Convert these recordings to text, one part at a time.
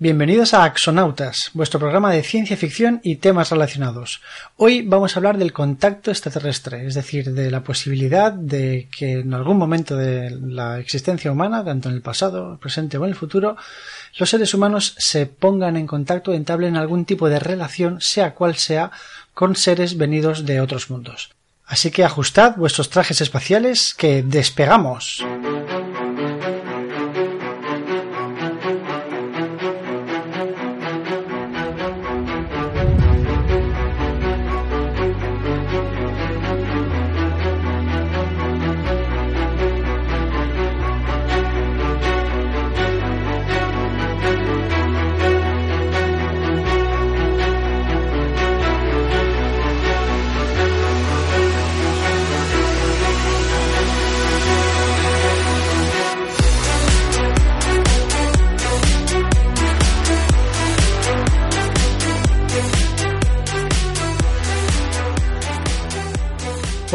Bienvenidos a Axonautas, vuestro programa de ciencia ficción y temas relacionados. Hoy vamos a hablar del contacto extraterrestre, es decir, de la posibilidad de que en algún momento de la existencia humana, tanto en el pasado, el presente o en el futuro, los seres humanos se pongan en contacto, entablen algún tipo de relación, sea cual sea, con seres venidos de otros mundos. Así que ajustad vuestros trajes espaciales que despegamos.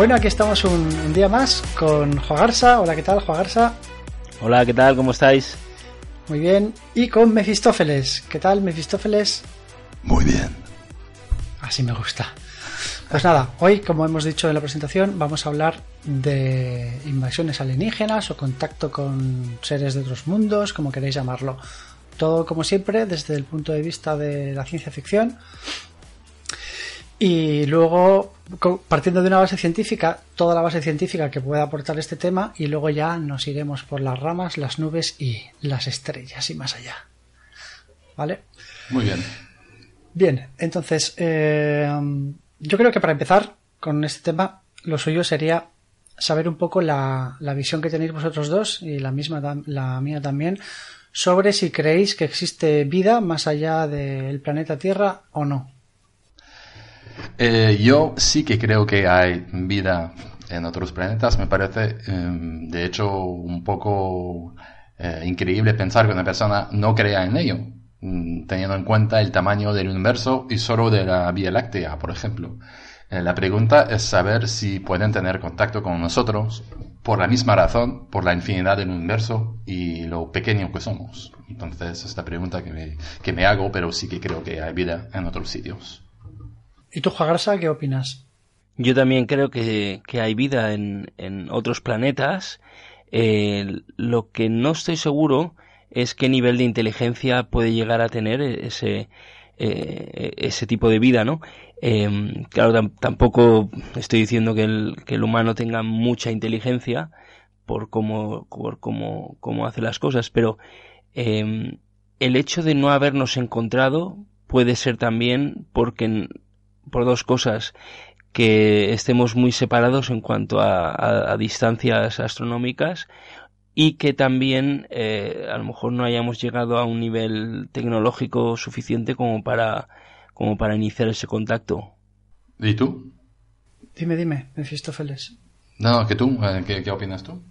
Bueno, aquí estamos un, día más con Jogarsa. Hola, ¿qué tal, Jogarsa? Hola, ¿qué tal? ¿Cómo estáis? Muy bien. Y con Mefistófeles. ¿Qué tal, Mefistófeles? Muy bien. Así me gusta. Pues nada, hoy, como hemos dicho en la presentación, vamos a hablar de invasiones alienígenas o contacto con seres de otros mundos, como queréis llamarlo. Todo, como siempre, desde el punto de vista de la ciencia ficción y luego, partiendo de una base científica, toda la base científica que pueda aportar este tema, y luego ya nos iremos por las ramas, las nubes y las estrellas y más allá. ¿Vale? Muy bien. Bien, entonces, eh, yo creo que para empezar con este tema, lo suyo sería saber un poco la, la visión que tenéis vosotros dos y la misma, la mía también, sobre si creéis que existe vida más allá del planeta Tierra o no. Eh, yo sí que creo que hay vida en otros planetas. Me parece, em, de hecho, un poco eh, increíble pensar que una persona no crea en ello, mm, teniendo en cuenta el tamaño del universo y solo de la Vía Láctea, por ejemplo. Eh, la pregunta es saber si pueden tener contacto con nosotros por la misma razón, por la infinidad del universo y lo pequeño que somos. Entonces, es la pregunta que me, que me hago, pero sí que creo que hay vida en otros sitios. ¿Y tú, Jagarsa, qué opinas? Yo también creo que, hay vida en, otros planetas. Eh, lo que no estoy seguro es qué nivel de inteligencia puede llegar a tener ese, eh, ese tipo de vida, ¿no? Eh, claro, tampoco estoy diciendo que el, que el, humano tenga mucha inteligencia por cómo, por cómo, cómo hace las cosas, pero el hecho de no habernos encontrado puede ser también porque por dos cosas que estemos muy separados en cuanto a, distancias astronómicas y que también eh, a lo mejor no hayamos llegado a un nivel tecnológico suficiente como para como para iniciar ese contacto. ¿Y tú? Dime, dime, Mefistófeles. No, que tú, eh, ¿qué, opinas tú?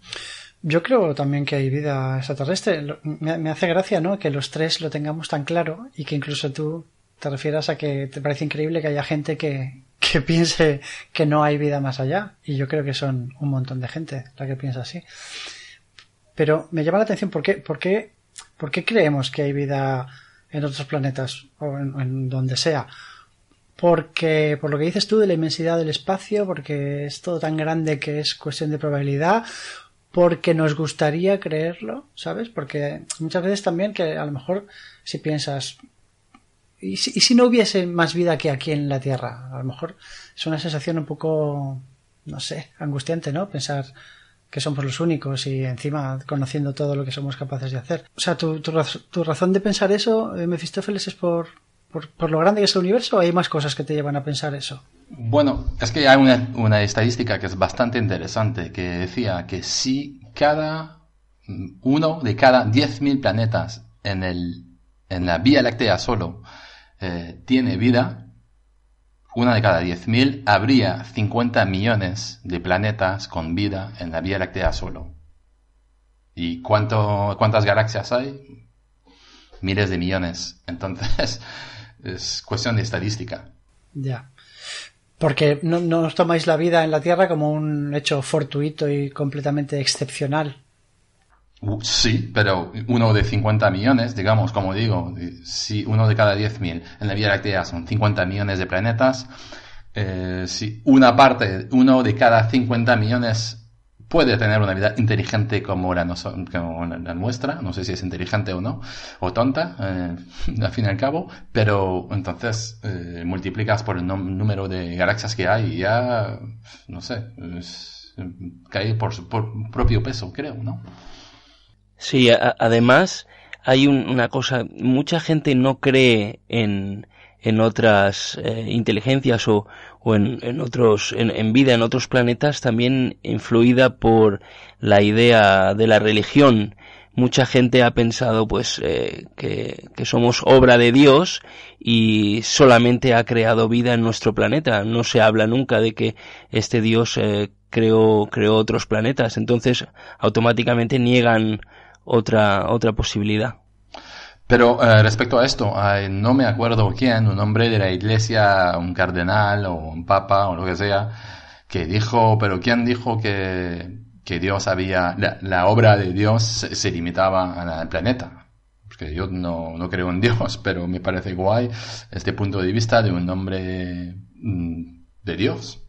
Yo creo también que hay vida extraterrestre. Me, me hace gracia, ¿no? Que los tres lo tengamos tan claro y que incluso tú te refieras a que te parece increíble que haya gente que, que piense que no hay vida más allá. Y yo creo que son un montón de gente la que piensa así. Pero me llama la atención por qué, por qué, por qué creemos que hay vida en otros planetas o en, donde sea. Porque, por lo que dices tú de la inmensidad del espacio, porque es todo tan grande que es cuestión de probabilidad, porque nos gustaría creerlo, ¿sabes? Porque muchas veces también que a lo mejor si piensas, ¿Y si, no hubiese más vida que aquí en la Tierra? A lo mejor es una sensación un poco, no sé, angustiante, ¿no? Pensar que somos los únicos y encima conociendo todo lo que somos capaces de hacer. O sea, ¿tu, tu, razón de pensar eso, eh, Mefistófeles, es por, por, lo grande que es el universo o hay más cosas que te llevan a pensar eso? Bueno, es que hay una, una estadística que es bastante interesante que decía que si cada uno de cada 10.000 planetas en, el, en la Vía Láctea solo eh, tiene vida, una de cada 10.000, habría 50 millones de planetas con vida en la Vía Láctea solo. ¿Y cuánto, cuántas galaxias hay? Miles de millones. Entonces, es cuestión de estadística. Ya. Porque no, no tomáis la vida en la Tierra como un hecho fortuito y completamente excepcional. Sí, pero uno de 50 millones, digamos, como digo, si uno de cada 10.000 en la Vía Láctea son 50 millones de planetas, eh, si una parte, uno de cada 50 millones puede tener una vida inteligente como la, nuestra, no sé si es inteligente o no, o tonta, eh, al fin y al cabo, pero entonces eh, multiplicas por el número de galaxias que hay y ya, no sé, cae por su propio peso, creo, ¿no? Sí, además hay una cosa, mucha gente no cree en, en otras eh, inteligencias o, o en, en, otros, en, vida en otros planetas también influida por la idea de la religión. Mucha gente ha pensado pues eh, que, que, somos obra de Dios y solamente ha creado vida en nuestro planeta. No se habla nunca de que este Dios eh, creó, creó otros planetas. Entonces automáticamente niegan otra, otra posibilidad. Pero eh, respecto a esto, no me acuerdo quién, un hombre de la iglesia, un cardenal o un papa o lo que sea, que dijo, pero quién dijo que, que Dios había, la, obra de Dios se, limitaba al planeta. Porque yo no, no, creo en Dios, pero me parece guay este punto de vista de un hombre mm, de Dios.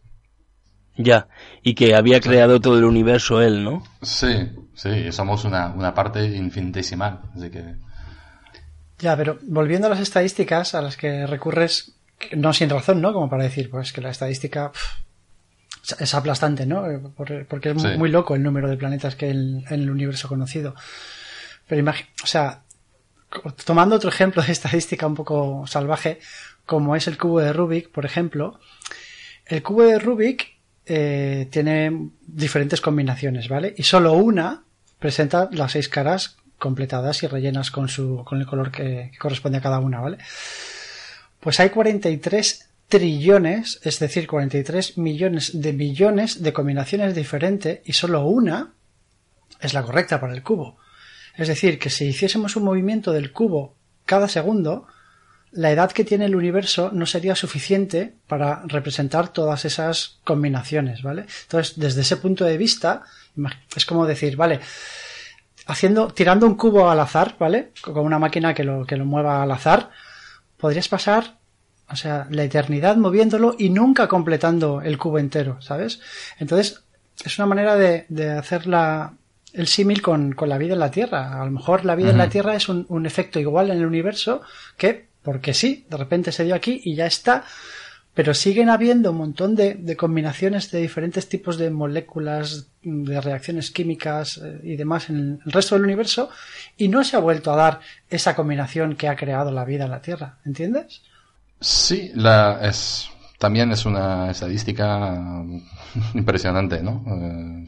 Ya, y que había creado todo el universo él, ¿no? Sí, sí, somos una, una parte infinitesimal, así que... Ya, pero volviendo a las estadísticas a las que recurres, no sin razón, ¿no? Como para decir, pues que la estadística es aplastante, ¿no? Porque es muy, loco el número de planetas que hay en, el universo conocido. Pero imagina, o sea, tomando otro ejemplo de estadística un poco salvaje, como es el cubo de Rubik, por ejemplo, el cubo de Rubik eh, tiene diferentes combinaciones, ¿vale? Y solo una presenta las seis caras completadas y rellenas con su con el color que, corresponde a cada una, ¿vale? Pues hay 43 trillones, es decir, 43 millones de millones de combinaciones diferentes y solo una es la correcta para el cubo. Es decir, que si hiciésemos un movimiento del cubo cada segundo, la edad que tiene el universo no sería suficiente para representar todas esas combinaciones, ¿vale? Entonces, desde ese punto de vista, es como decir, vale, haciendo, tirando un cubo al azar, ¿vale? Con una máquina que lo, que lo mueva al azar, podrías pasar, o sea, la eternidad moviéndolo y nunca completando el cubo entero, ¿sabes? Entonces, es una manera de, de hacer la, el símil con, con, la vida en la Tierra. A lo mejor la vida en la Tierra es un, un efecto igual en el universo que porque sí, de repente se dio aquí y ya está, pero siguen habiendo un montón de, combinaciones de diferentes tipos de moléculas, de reacciones químicas eh, y demás en el resto del universo y no se ha vuelto a dar esa combinación que ha creado la vida en la Tierra, ¿entiendes? Sí, también es una estadística impresionante, ¿no? Eh,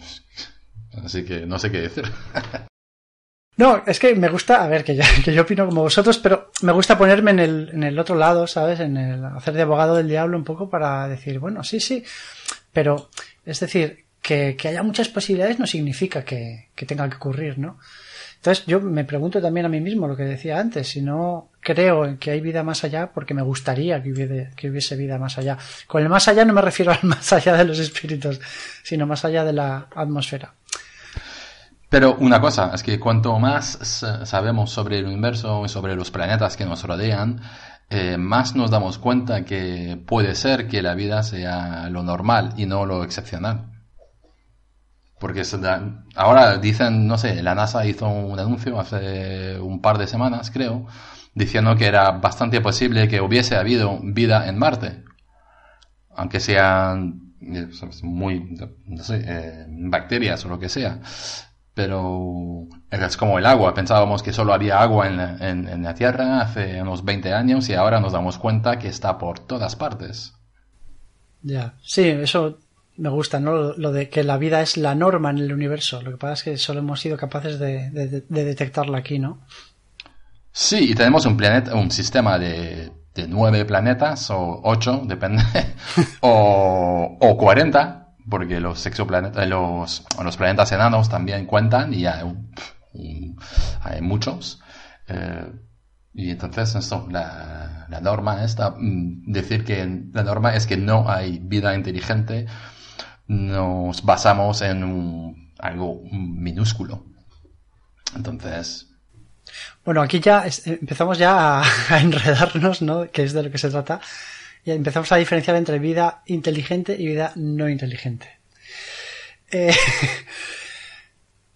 así que no sé qué decir. No, es que me gusta, a ver, que, que yo opino como vosotros, pero me gusta ponerme en el, en el otro lado, ¿sabes? En el hacer de abogado del diablo un poco para decir, bueno, sí, sí, pero es decir, que, que haya muchas posibilidades no significa que, que tenga que ocurrir, ¿no? Entonces yo me pregunto también a mí mismo lo que decía antes, si no creo en que hay vida más allá, porque me gustaría que hubiese, que hubiese vida más allá. Con el más allá no me refiero al más allá de los espíritus, sino más allá de la atmósfera. Pero una cosa, es que cuanto más sabemos sobre el universo y sobre los planetas que nos rodean, eh, más nos damos cuenta que puede ser que la vida sea lo normal y no lo excepcional. Porque ahora dicen, no sé, la NASA hizo un anuncio hace un par de semanas, creo, diciendo que era bastante posible que hubiese habido vida en Marte. Aunque sean eh, muy, no sé, eh, bacterias o lo que sea pero es como el agua. Pensábamos que solo había agua en la, en, la, Tierra hace unos 20 años y ahora nos damos cuenta que está por todas partes. Ya, sí, eso me gusta, ¿no? Lo de que la vida es la norma en el universo. Lo que pasa es que solo hemos sido capaces de, de, detectarla aquí, ¿no? Sí, y tenemos un planeta, un sistema de, de nueve planetas o ocho, depende, o, o 40 porque los exoplanetas, los, los planetas enanos también cuentan y hay, hay muchos. Eh, y entonces esto, la, la norma está, mm, decir que la norma es que no hay vida inteligente, nos basamos en algo minúsculo. Entonces... Bueno, aquí ya empezamos ya a, enredarnos, ¿no? Que es de lo que se trata. Y empezamos a diferenciar entre vida inteligente y vida no inteligente. Eh,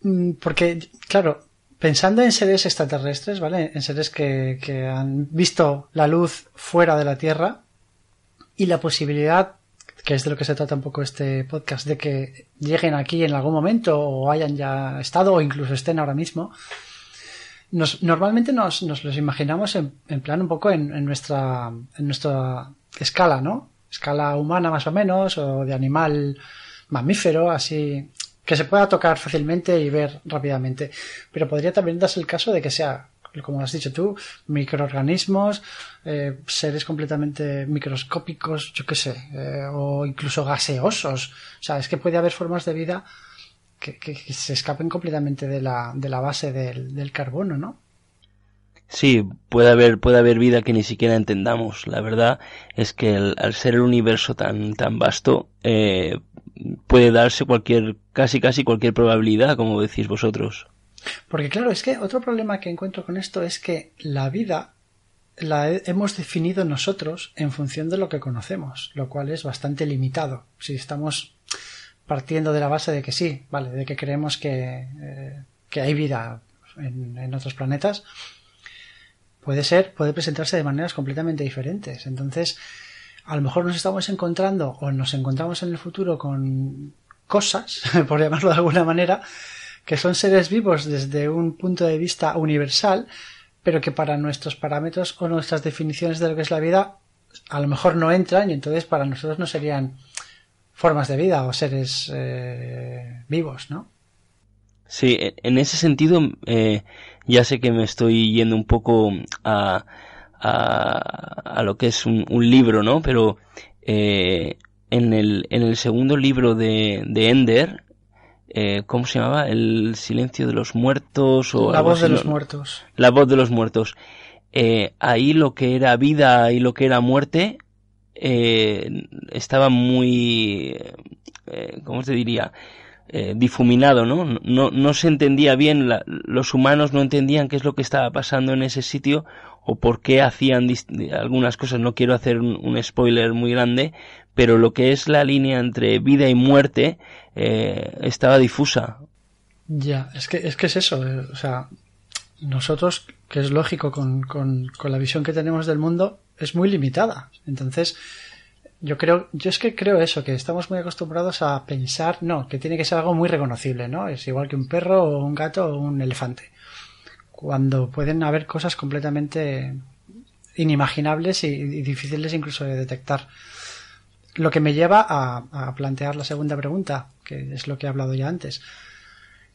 porque, claro, pensando en seres extraterrestres, ¿vale? En seres que, que han visto la luz fuera de la Tierra y la posibilidad que es de lo que se trata un poco este podcast, de que lleguen aquí en algún momento o hayan ya estado o incluso estén ahora mismo. Normalmente nos, nos los imaginamos en, en plan un poco en, en, nuestra, en nuestra escala, ¿no? Escala humana más o menos, o de animal mamífero, así, que se pueda tocar fácilmente y ver rápidamente. Pero podría también darse el caso de que sea como has dicho tú, microorganismos, eh, seres completamente microscópicos, yo qué sé, eh, o incluso gaseosos. O sea, es que puede haber formas de vida que, se escapen completamente de la, de la base del, carbono, ¿no? Sí, puede haber, puede haber vida que ni siquiera entendamos. La verdad es que al ser el universo tan, tan vasto, eh, puede darse cualquier, casi casi cualquier probabilidad, como decís vosotros. Porque claro, es que otro problema que encuentro con esto es que la vida la hemos definido nosotros en función de lo que conocemos, lo cual es bastante limitado. Si estamos partiendo de la base de que sí, vale, de que creemos que, eh, que hay vida en, en, otros planetas, puede ser, puede presentarse de maneras completamente diferentes. Entonces, a lo mejor nos estamos encontrando o nos encontramos en el futuro con cosas, por llamarlo de alguna manera, que son seres vivos desde un punto de vista universal, pero que para nuestros parámetros o nuestras definiciones de lo que es la vida a lo mejor no entran y entonces para nosotros no serían formas de vida o seres eh, vivos, ¿no? Sí, e, en ese sentido eh, ya sé que me estoy yendo un poco a, a, lo que es un, libro, ¿no? Pero eh, en, el, en el segundo libro de, de Ender, eh, ¿cómo se llamaba? El silencio de los muertos o la voz de los muertos. La voz de los muertos. Eh, ahí lo que era vida y lo que era muerte eh, estaba muy, eh, ¿cómo se diría? Eh, difuminado, ¿no? ¿no? No se entendía bien, los humanos no entendían qué es lo que estaba pasando en ese sitio o por qué hacían algunas cosas. No quiero hacer un, spoiler muy grande, pero lo que es la línea entre vida y muerte eh, estaba difusa. Ya, es que es, que es eso, eh, o sea, nosotros, que es lógico con, con, con la visión que tenemos del mundo, es muy limitada. Entonces, yo creo, yo es que creo eso, que estamos muy acostumbrados a pensar, no, que tiene que ser algo muy reconocible, ¿no? Es igual que un perro o un gato o un elefante. Cuando pueden haber cosas completamente inimaginables y, difíciles incluso de detectar. Lo que me lleva a, a plantear la segunda pregunta, que es lo que he hablado ya antes.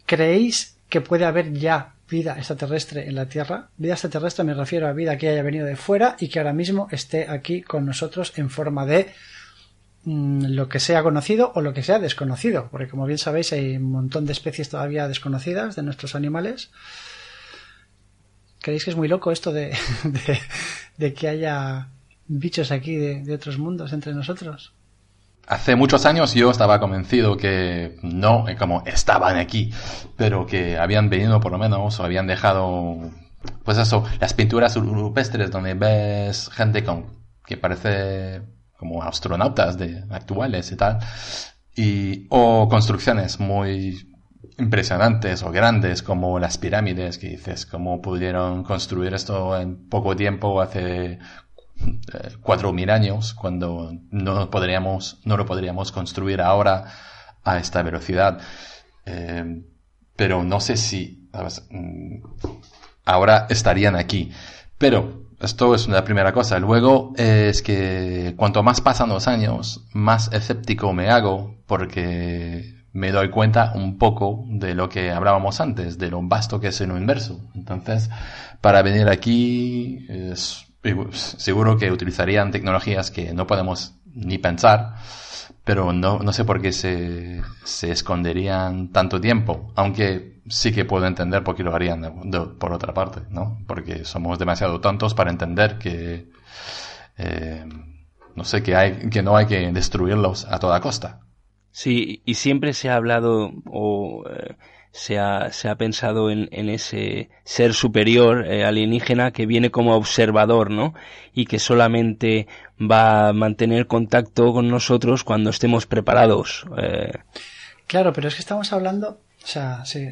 ¿Creéis que puede haber ya vida extraterrestre en la Tierra. Vida extraterrestre me refiero a vida que haya venido de fuera y que ahora mismo esté aquí con nosotros en forma de mm, lo que sea conocido o lo que sea desconocido, porque como bien sabéis hay un montón de especies todavía desconocidas de nuestros animales. ¿Creéis que es muy loco esto de, de, que haya bichos aquí de otros mundos entre nosotros? Hace muchos años yo estaba convencido que no, eh, como estaban aquí, pero que habían venido por lo menos o habían dejado, pues eso, las pinturas rupestres donde ves gente con, que parece como astronautas de actuales y tal, y, o construcciones muy impresionantes o grandes como las pirámides que dices, cómo pudieron construir esto en poco tiempo hace cuatro mil años, cuando no, podríamos, no lo podríamos construir ahora a esta velocidad. Eh, pero no sé si mm, ahora estarían aquí. Pero esto es la primera cosa. Luego es que cuanto más pasan los años, más escéptico me hago porque me doy cuenta un poco de lo que hablábamos antes, de lo vasto que es el universo. Entonces, para venir aquí es seguro que utilizarían tecnologías que no podemos ni pensar, pero no, no sé por qué se, se esconderían tanto tiempo, aunque sí que puedo entender por qué lo harían por otra parte, ¿no? Porque somos demasiado tontos para entender que, eh, no sé, que, hay, que no hay que destruirlos a toda costa. Sí, y siempre se ha hablado. Eh, se ha, se ha pensado en, en ese ser superior eh, alienígena que viene como observador, ¿no? Y que solamente va a mantener contacto con nosotros cuando estemos preparados. Eh. Claro, pero es que estamos hablando, o sea, sí,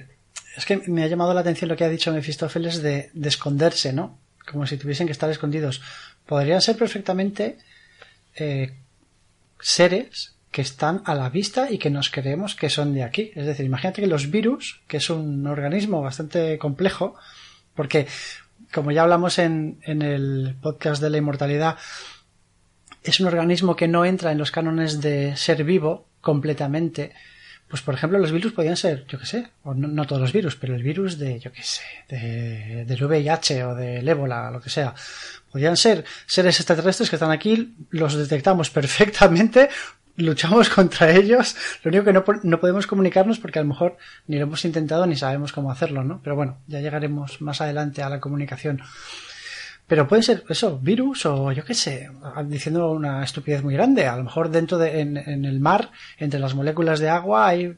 es que me ha llamado la atención lo que ha dicho Mefistófeles de, de esconderse, ¿no? Como si tuviesen que estar escondidos. Podrían ser perfectamente eh, seres que están a la vista y que nos creemos que son de aquí. Es decir, imagínate que los virus, que es un organismo bastante complejo, porque como ya hablamos en, en el podcast de la inmortalidad, es un organismo que no entra en los cánones de ser vivo completamente. Pues por ejemplo, los virus podían ser, yo qué sé, o no, todos los virus, pero el virus de, yo qué sé, de, del VIH o del ébola, lo que sea. Podían ser seres extraterrestres que están aquí, los detectamos perfectamente, luchamos contra ellos. Lo único que no, no, podemos comunicarnos porque a lo mejor ni lo hemos intentado ni sabemos cómo hacerlo, ¿no? Pero bueno, ya llegaremos más adelante a la comunicación. Pero pueden ser eso, virus o yo qué sé, diciendo una estupidez muy grande. A lo mejor dentro de, en, en el mar, entre las moléculas de agua, hay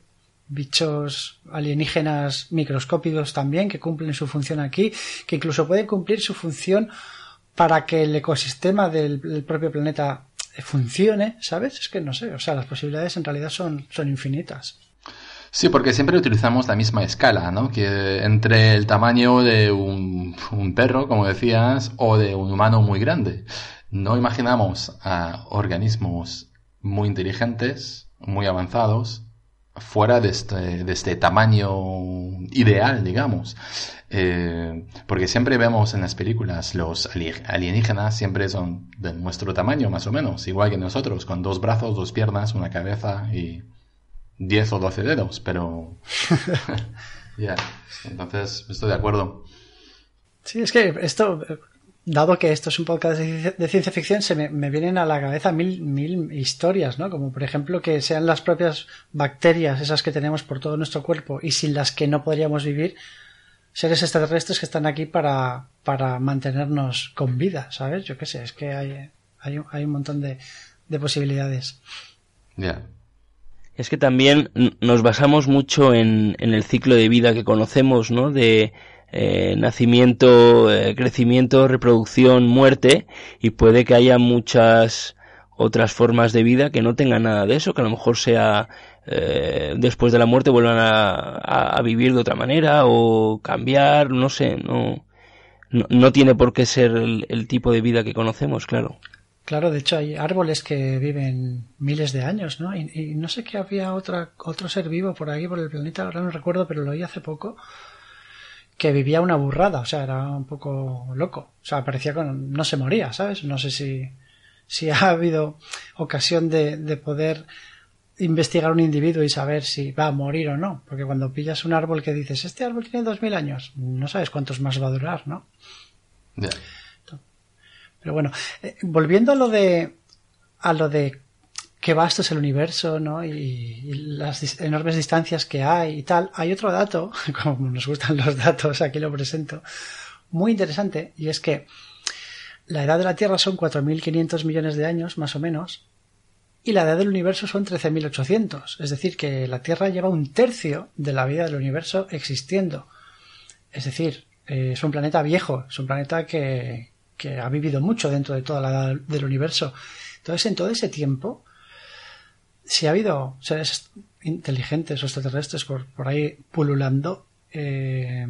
bichos alienígenas microscópicos también que cumplen su función aquí, que incluso pueden cumplir su función para que el ecosistema del propio planeta funcione, ¿sabes? Es que no sé, o sea, las posibilidades en realidad son, son infinitas. Sí, porque siempre utilizamos la misma escala, ¿no? Que entre el tamaño de un, un perro, como decías, o de un humano muy grande. No imaginamos a organismos muy inteligentes, muy avanzados, fuera de este, de este tamaño ideal, digamos. Eh, porque siempre vemos en las películas los alienígenas siempre son de nuestro tamaño más o menos, igual que nosotros, con dos brazos, dos piernas, una cabeza y 10 o 12 dedos, pero... ya, entonces estoy de acuerdo. Sí, es que esto, dado que esto es un podcast de, ciencia ficción, se me, me, vienen a la cabeza mil, mil historias, ¿no? Como por ejemplo que sean las propias bacterias, esas que tenemos por todo nuestro cuerpo y sin las que no podríamos vivir, seres extraterrestres que están aquí para, para mantenernos con vida, ¿sabes? Yo qué sé, es que hay, hay, hay un montón de, de posibilidades. Ya. Es que también nos basamos mucho en, en, el ciclo de vida que conocemos, ¿no? De eh, nacimiento, eh, crecimiento, reproducción, muerte, y puede que haya muchas otras formas de vida que no tengan nada de eso, que a lo mejor sea eh, después de la muerte vuelvan a, vivir de otra manera o cambiar, no sé, no, no, tiene por qué ser el, tipo de vida que conocemos, claro. Claro, de hecho hay árboles que viven miles de años, ¿no? Y, no sé que había otra, otro ser vivo por aquí, por el planeta, ahora no recuerdo, pero lo oí hace poco, que vivía una burrada, o sea, era un poco loco. O sea, parecía que no se moría, ¿sabes? No sé si, si ha habido ocasión de, de poder investigar un individuo y saber si va a morir o no. Porque cuando pillas un árbol que dices, este árbol tiene dos mil años, no sabes cuántos más va a durar, ¿no? Pero bueno, eh, volviendo a lo de, a lo de qué vasto es el universo, ¿no? Y, las enormes distancias que hay y tal, hay otro dato, como nos gustan los datos, aquí lo presento, muy interesante, y es que la edad de la Tierra son 4.500 millones de años, más o menos, y la edad del universo son 13.800. Es decir, que la Tierra lleva un tercio de la vida del universo existiendo. Es decir, eh, es un planeta viejo, es un planeta que, que ha vivido mucho dentro de toda la edad del universo. Entonces, en todo ese tiempo, si ha habido seres inteligentes o extraterrestres por, por ahí pululando, eh,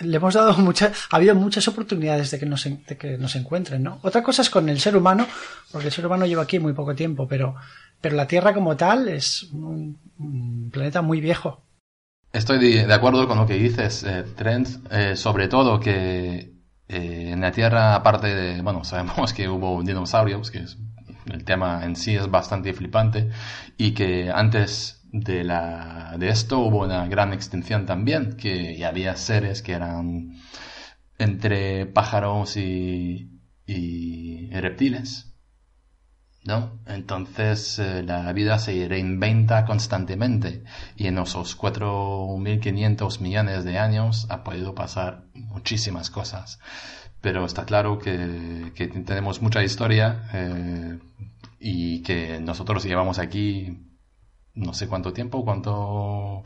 le hemos dado muchas, ha habido muchas oportunidades de que, nos, de que nos encuentren, ¿no? Otra cosa es con el ser humano, porque el ser humano lleva aquí muy poco tiempo, pero, pero la Tierra como tal es un, planeta muy viejo. Estoy de, acuerdo con lo que dices, eh, Trent, eh, sobre todo que en la Tierra, aparte de, bueno, sabemos que hubo dinosaurios, que es, el tema en sí es bastante flipante, y que antes de, la, de esto hubo una gran extinción también, que había seres que eran entre pájaros y, reptiles. ¿No? Entonces eh, la vida se reinventa constantemente y en esos 4.500 millones de años ha podido pasar muchísimas cosas. Pero está claro que, que tenemos mucha historia eh, y que nosotros llevamos aquí no sé cuánto tiempo, cuánto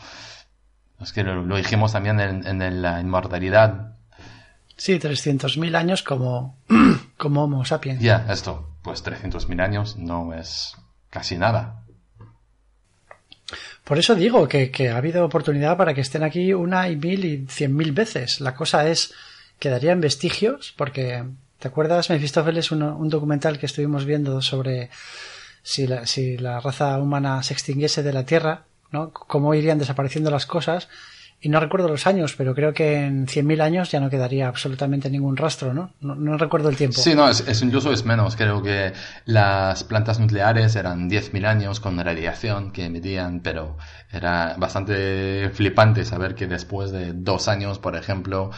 Es que lo, dijimos también en, la inmortalidad. Sí, 300.000 años como, como Homo sapiens. Ya, esto, pues 300.000 años no es casi nada. Por eso digo que, que, ha habido oportunidad para que estén aquí una y mil y cien mil veces. La cosa es, quedarían vestigios, porque, ¿te acuerdas, Mephistófeles, un, un documental que estuvimos viendo sobre si la, si la raza humana se extinguiese de la Tierra, ¿no? Cómo irían desapareciendo las cosas y no recuerdo los años, pero creo que en 100.000 años ya no quedaría absolutamente ningún rastro, ¿no? No, recuerdo el tiempo. Sí, no, es, incluso es menos. Creo que las plantas nucleares eran 10.000 años con radiación que emitían, pero era bastante flipante saber que después de dos años, por ejemplo,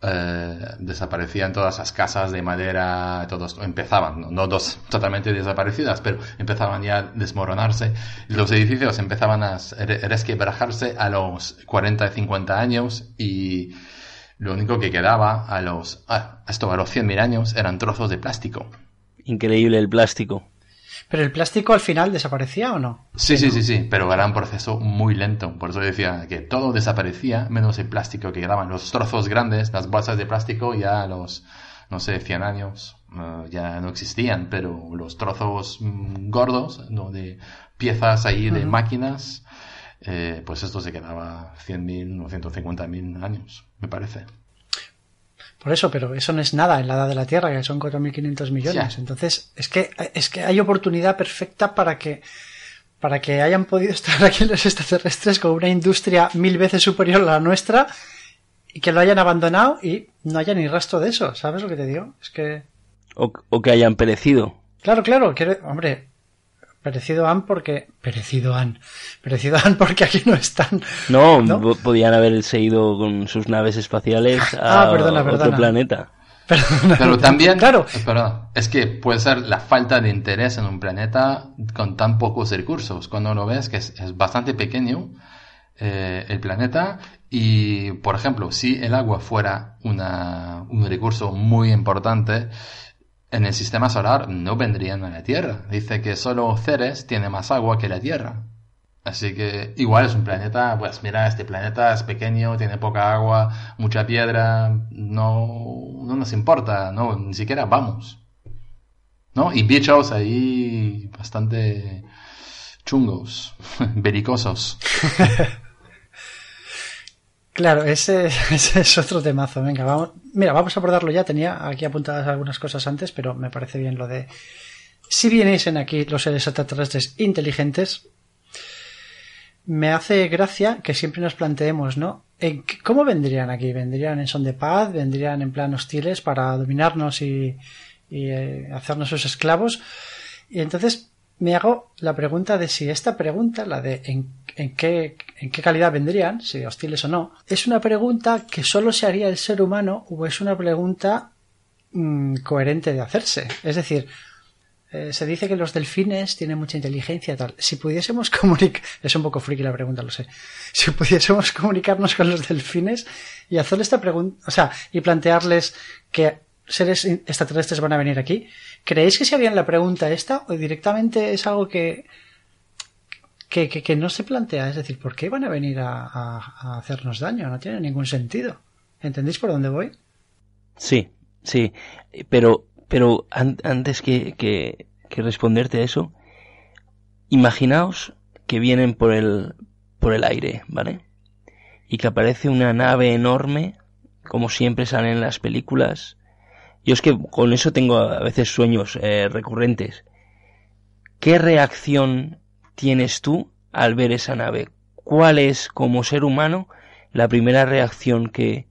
eh, desaparecían todas las casas de madera, todos empezaban, no, dos totalmente desaparecidas, pero empezaban ya a desmoronarse. Los edificios empezaban a resquebrajarse a los 40, 50 años y lo único que quedaba a los, ah, a los 100.000 años eran trozos de plástico. Increíble el plástico. ¿Pero el plástico al final desaparecía o no? Sí, sí, sí, sí, pero era un proceso muy lento. Por eso decía que todo desaparecía, menos el plástico que quedaban. Los trozos grandes, las bolsas de plástico, ya a los, no sé, 100 años eh, ya no existían, pero los trozos mm, gordos, ¿no? de piezas ahí de máquinas, eh, pues esto se quedaba 100.000 o 150.000 años, me parece. Por eso, pero eso no es nada en la edad de la Tierra, que son 4.500 millones. Entonces, es que, es que hay oportunidad perfecta para que, para que hayan podido estar aquí los extraterrestres con una industria mil veces superior a la nuestra y que lo hayan abandonado y no haya ni rastro de eso. ¿Sabes lo que te digo? Es que. O, o que hayan perecido. Claro, claro. Quiero, hombre, Perecido han porque. Perecido han. Perecido han porque aquí no están. No, podían haberse ido con sus naves espaciales a ah, otro planeta. Pero también, claro. es que puede ser la falta de interés en un planeta con tan pocos recursos. Cuando lo ves que es, bastante pequeño eh, el planeta y, por ejemplo, si el agua fuera una, un recurso muy importante, en el sistema solar no vendrían a la Tierra. Dice que solo Ceres tiene más agua que la Tierra. Así que igual es un planeta, pues mira, este planeta es pequeño, tiene poca agua, mucha piedra, no, no nos importa, no, ni siquiera vamos. ¿No? Y bichos ahí bastante chungos, belicosos. Claro, ese, es otro temazo. Venga, vamos. Mira, vamos a abordarlo ya. Tenía aquí apuntadas algunas cosas antes, pero me parece bien lo de. Si en aquí los seres extraterrestres inteligentes, me hace gracia que siempre nos planteemos, ¿no? ¿Cómo vendrían aquí? ¿Vendrían en son de paz? ¿Vendrían en plan hostiles para dominarnos y, eh, hacernos sus esclavos? Y entonces me hago la pregunta de si esta pregunta, la de en, en, qué, en qué calidad vendrían, si hostiles o no, es una pregunta que solo se haría el ser humano o es una pregunta mm, coherente de hacerse. Es decir, eh, se dice que los delfines tienen mucha inteligencia tal. Si pudiésemos comunicar, es un poco friki la pregunta, lo sé. Si pudiésemos comunicarnos con los delfines y hacerle esta pregunta, o sea, y plantearles que seres extraterrestres van a venir aquí, ¿creéis que se harían la pregunta esta o directamente es algo que, que, que, no se plantea? Es decir, ¿por qué van a venir a, hacernos daño? No tiene ningún sentido. ¿Entendéis por dónde voy? Sí, sí, pero, pero antes que, que, que responderte a eso, imaginaos que vienen por el, por el aire, ¿vale? Y que aparece una nave enorme, como siempre salen en las películas, yo es que con eso tengo a veces sueños eh, recurrentes. ¿Qué reacción tienes tú al ver esa nave? ¿Cuál es, como ser humano, la primera reacción que,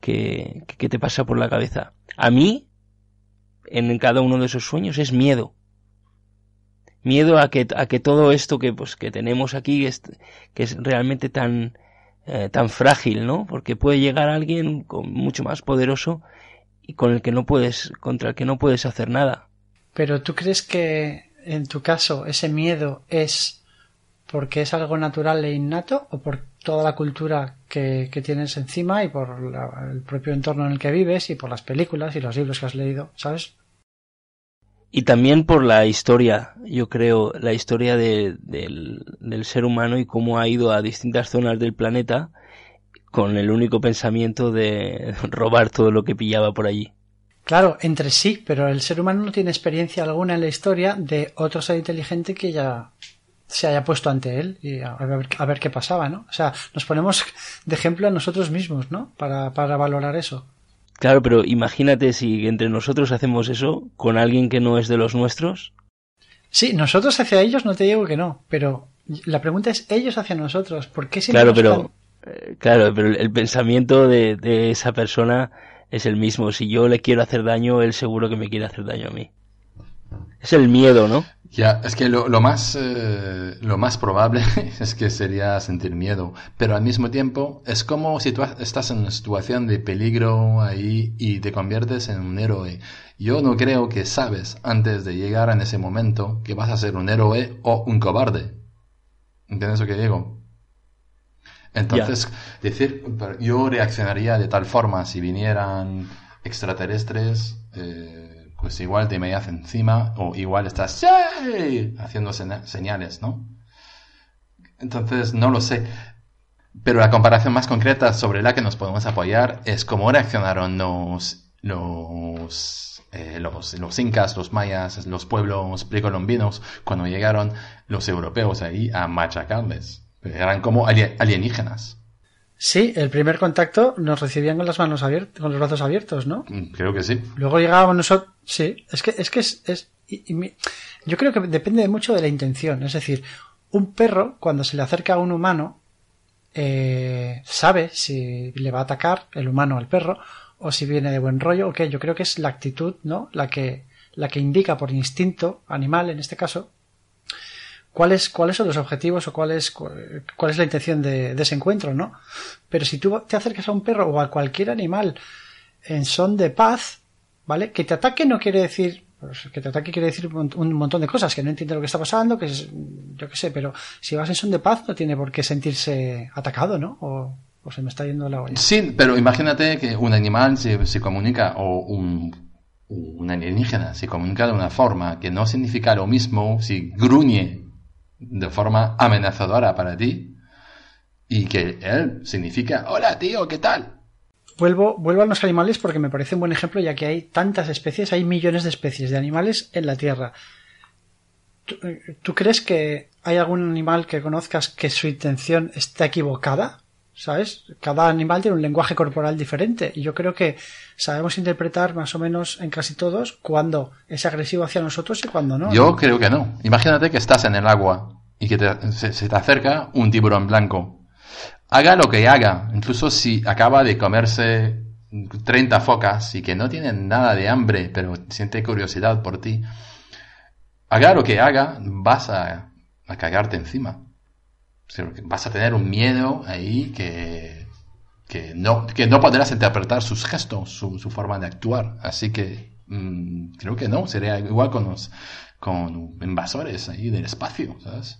que, que te pasa por la cabeza? A mí, en cada uno de esos sueños, es miedo. Miedo a que, a que todo esto que, pues, que tenemos aquí, es, que es realmente tan, eh, tan frágil, ¿no? Porque puede llegar alguien con mucho más poderoso y con el que no puedes, contra el que no puedes hacer nada. Pero tú crees que en tu caso ese miedo es porque es algo natural e innato o por toda la cultura que, tienes encima y por el propio entorno en el que vives y por las películas y los libros que has leído, ¿sabes? Y también por la historia, yo creo, la historia del, del ser humano y cómo ha ido a distintas zonas del planeta con el único pensamiento de robar todo lo que pillaba por allí. Claro, entre sí, pero el ser humano no tiene experiencia alguna en la historia de otro ser inteligente que ya se haya puesto ante él y a ver, a ver qué pasaba, ¿no? O sea, nos ponemos de ejemplo a nosotros mismos, ¿no? Para, para valorar eso. Claro, pero imagínate si entre nosotros hacemos eso con alguien que no es de los nuestros. Sí, nosotros hacia ellos no te digo que no, pero la pregunta es ellos hacia nosotros. ¿Por qué siempre Claro, pero eh, claro, pero el pensamiento de, de, esa persona es el mismo. Si yo le quiero hacer daño, él seguro que me quiere hacer daño a mí. Es el miedo, ¿no? Ya, es que lo, más, eh, lo más probable es que sería sentir miedo, pero al mismo tiempo es como si tú estás en una situación de peligro ahí y te conviertes en un héroe. Yo no creo que sabes antes de llegar en ese momento que vas a ser un héroe o un cobarde. ¿Entiendes lo que digo? Entonces, decir, yo reaccionaría de tal forma si vinieran extraterrestres, eh, pues igual te me hacen encima o igual estás ¡Sí! haciendo señales, ¿no? Entonces, no lo sé. Pero la comparación más concreta sobre la que nos podemos apoyar es cómo reaccionaron los, los, eh, los, los, incas, los mayas, los pueblos precolombinos cuando llegaron los europeos ahí a machacarles. Eran como alienígenas. Sí, el primer contacto nos recibían con las manos abiertas, con los brazos abiertos, ¿no? Mm, creo que sí. Luego llegábamos nosotros, sí, es que es que es, es yo creo que depende mucho de la intención, es decir, un perro cuando se le acerca a un humano eh, sabe si le va a atacar el humano al perro o si viene de buen rollo o qué. Yo creo que es la actitud, ¿no? La que la que indica por instinto animal en este caso cuáles, cuáles son los objetivos o cuál es, cuál es la intención de, ese encuentro, ¿no? Pero si tú te acercas a un perro o a cualquier animal en son de paz, ¿vale? Que te ataque no quiere decir, pues, que te ataque quiere decir un montón de cosas, que no entiende lo que está pasando, que es, yo qué sé, pero si vas en son de paz no tiene por qué sentirse atacado, ¿no? O, se me está yendo la olla. Sí, pero imagínate que un animal se, comunica o un alienígena se comunica de una forma que no significa lo mismo si gruñe de forma amenazadora para ti y que él significa, hola tío, ¿qué tal? Vuelvo, vuelvo a los animales porque me parece un buen ejemplo ya que hay tantas especies, hay millones de especies de animales en la Tierra. ¿Tú, crees que hay algún animal que conozcas que su intención está equivocada? ¿Sabes? Cada animal tiene un lenguaje corporal diferente y yo creo que sabemos interpretar más o menos en casi todos cuando es agresivo hacia nosotros y cuando no. Yo creo que no. Imagínate que estás en el agua y que se, te acerca un tiburón blanco. Haga lo que haga, incluso si acaba de comerse 30 focas y que no tiene nada de hambre, pero siente curiosidad por ti. Haga lo que haga, vas a, a cagarte encima. Vas a tener un miedo ahí que, que, no, que no podrás interpretar sus gestos, su, su forma de actuar. Así que mm, creo que no, sería igual con los con invasores ahí del espacio, ¿sabes?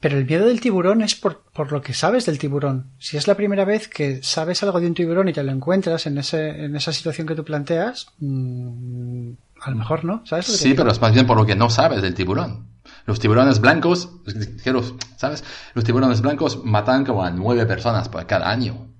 Pero el miedo del tiburón es por, por, lo que sabes del tiburón. Si es la primera vez que sabes algo de un tiburón y te lo encuentras en, ese, en esa situación que tú planteas, mmm, a lo mejor no, ¿sabes? sí, pero es más bien por lo que no sabes del tiburón. Los tiburones blancos, ¿sabes? Los tiburones blancos matan como a nueve personas por cada año.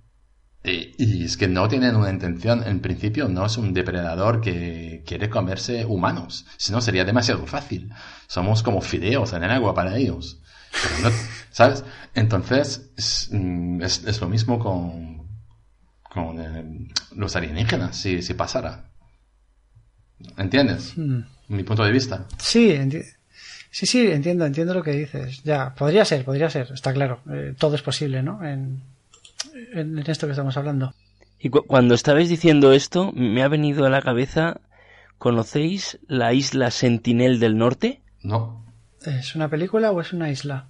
Y, es que no tienen una intención, en principio no es un depredador que quiere comerse humanos, si no sería demasiado fácil. Somos como fideos en el agua para ellos. ¿Sabes? Entonces, es, mm, es, lo mismo con, con eh, los alienígenas, si, si pasara. ¿Entiendes? Hmm. Mi punto de vista. Sí, sí, sí, entiendo, entiendo lo que dices. Ya, podría ser, podría ser, está claro. Eh, todo es posible, ¿no? En, en, esto que estamos hablando. Y cuando estabais diciendo esto, me ha venido a la cabeza, ¿conocéis la isla Sentinel del Norte? No. ¿Es una película o es una isla?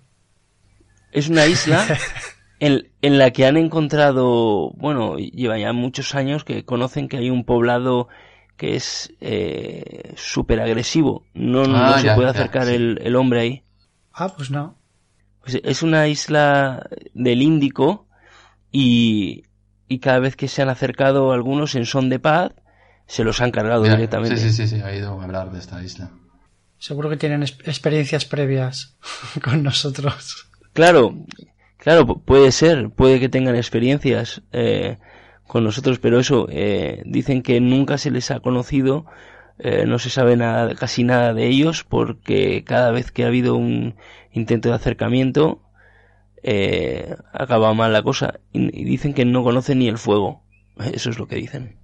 Es una isla en, en, la que han encontrado, bueno, lleva ya muchos años que conocen que hay un poblado que es eh, súper agresivo. No, no ah, se puede acercar el, el, hombre ahí. Ah, pues no. Pues es una isla del Índico y, y cada vez que se han acercado algunos en son de paz, se los han cargado directamente. Sí, sí, sí, sí, ha ido a hablar de esta isla. Seguro que tienen experiencias previas con nosotros. Claro, claro, puede ser, puede que tengan experiencias eh, con nosotros, pero eso, eh, dicen que nunca se les ha conocido, eh, no se sabe nada, casi nada de ellos, porque cada vez que ha habido un intento de acercamiento, eh, acaba mal la cosa. y dicen que no conocen ni el fuego. Eso es lo que dicen.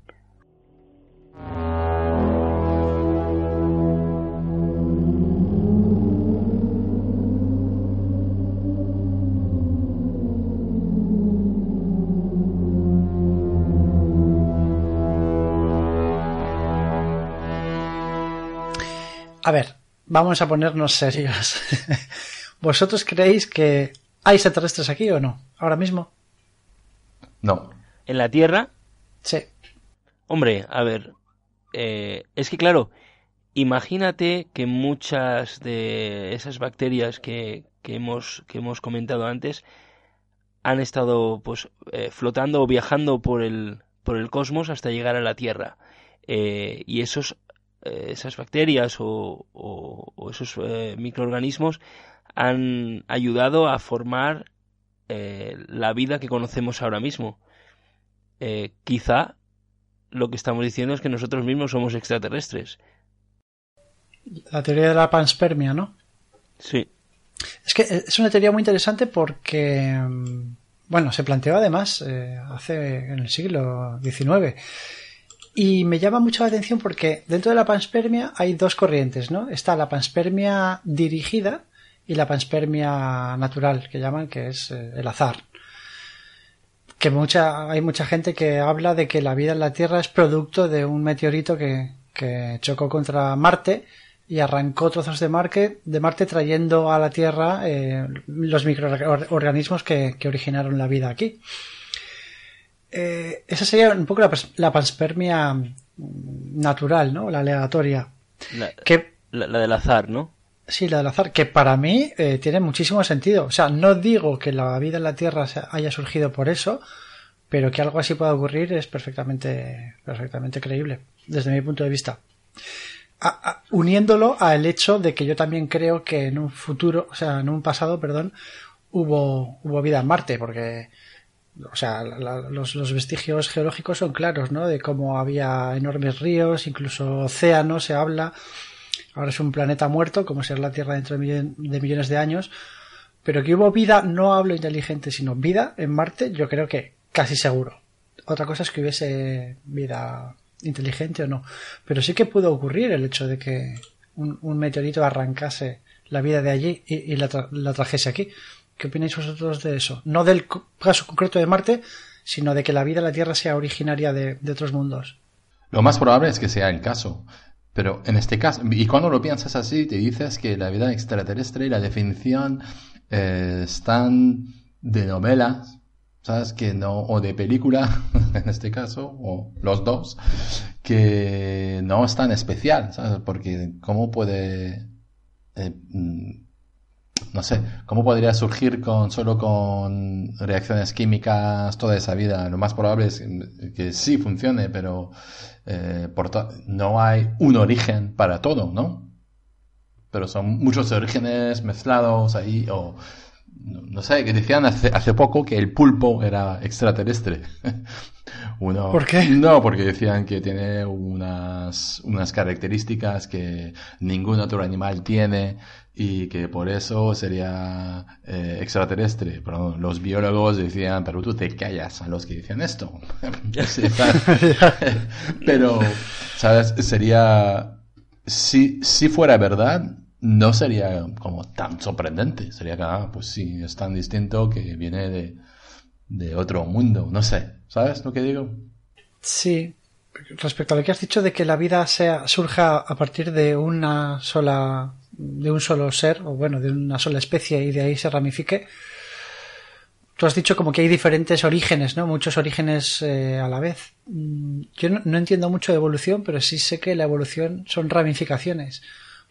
A ver, vamos a ponernos serios. ¿Vosotros creéis que hay extraterrestres aquí o no? Ahora mismo. No. ¿En la Tierra? Sí. Hombre, a ver. Eh, es que claro, imagínate que muchas de esas bacterias que, que, hemos, que hemos comentado antes han estado pues eh, flotando o viajando por el, por el cosmos hasta llegar a la Tierra. Eh, y esos esas bacterias o, esos eh, microorganismos han ayudado a formar eh, la vida que conocemos ahora mismo. quizá lo que estamos diciendo es que nosotros mismos somos extraterrestres. La teoría de la panspermia, ¿no? Sí. Es que es una teoría muy interesante porque, mm, bueno, se planteó además hace en el siglo XIX y me llama mucho la atención porque dentro de la panspermia hay dos corrientes, ¿no? Está la panspermia dirigida y la panspermia natural, que llaman, que es eh, el azar. Que mucha, hay mucha gente que habla de que la vida en la Tierra es producto de un meteorito que, que chocó contra Marte y arrancó trozos de Marte, de Marte trayendo a la Tierra eh, los microorganismos que, que originaron la vida aquí. Eh, esa sería un poco la, panspermia natural, ¿no? La aleatoria. La, que, la, del azar, ¿no? Sí, la del azar, que para mí eh, tiene muchísimo sentido. O sea, no digo que la vida en la Tierra haya surgido por eso, pero que algo así pueda ocurrir es perfectamente, perfectamente creíble, desde mi punto de vista. uniéndolo al hecho de que yo también creo que en un futuro, o sea, en un pasado, perdón, hubo, hubo vida en Marte, porque o sea, los, vestigios geológicos son claros, ¿no? De cómo había enormes ríos, incluso océanos, se habla. Ahora es un planeta muerto, como será la Tierra dentro de, millones de años. Pero que hubo vida, no hablo inteligente, sino vida en Marte, yo creo que casi seguro. Otra cosa es que hubiese vida inteligente o no. Pero sí que pudo ocurrir el hecho de que un, meteorito arrancase la vida de allí y, la, la trajese aquí. ¿Qué opináis vosotros de eso? No del caso concreto de Marte, sino de que la vida en la Tierra sea originaria de, otros mundos. Lo más probable es que sea el caso. Pero en este caso, y cuando lo piensas así, te dices que la vida extraterrestre y la definición eh, están de novelas, ¿sabes? Que no, o de película, en este caso, o los dos, que no es tan especial, ¿sabes? Porque ¿cómo puede eh, no sé, ¿cómo podría surgir con solo con reacciones químicas toda esa vida? Lo más probable es que sí funcione, pero eh, no hay un origen para todo, ¿no? Pero son muchos orígenes mezclados ahí, o no sé, que decían hace, hace poco que el pulpo era extraterrestre. Uno, ¿Por qué? No, porque decían que tiene unas, unas características que ningún otro animal tiene y que por eso sería eh, extraterrestre. Pero los biólogos decían, pero tú te callas a los que dicen esto. pero, ¿sabes? Sería, si, si fuera verdad, no sería como tan sorprendente. Sería que, ah, pues sí, es tan distinto que viene de, de otro mundo. No sé, ¿sabes lo que digo? Sí, respecto a lo que has dicho de que la vida sea, surja a partir de una sola de un solo ser, o bueno, de una sola especie y de ahí se ramifique. Tú has dicho como que hay diferentes orígenes, ¿no? Muchos orígenes eh, a la vez. Mm, yo no, entiendo mucho de evolución, pero sí sé que la evolución son ramificaciones.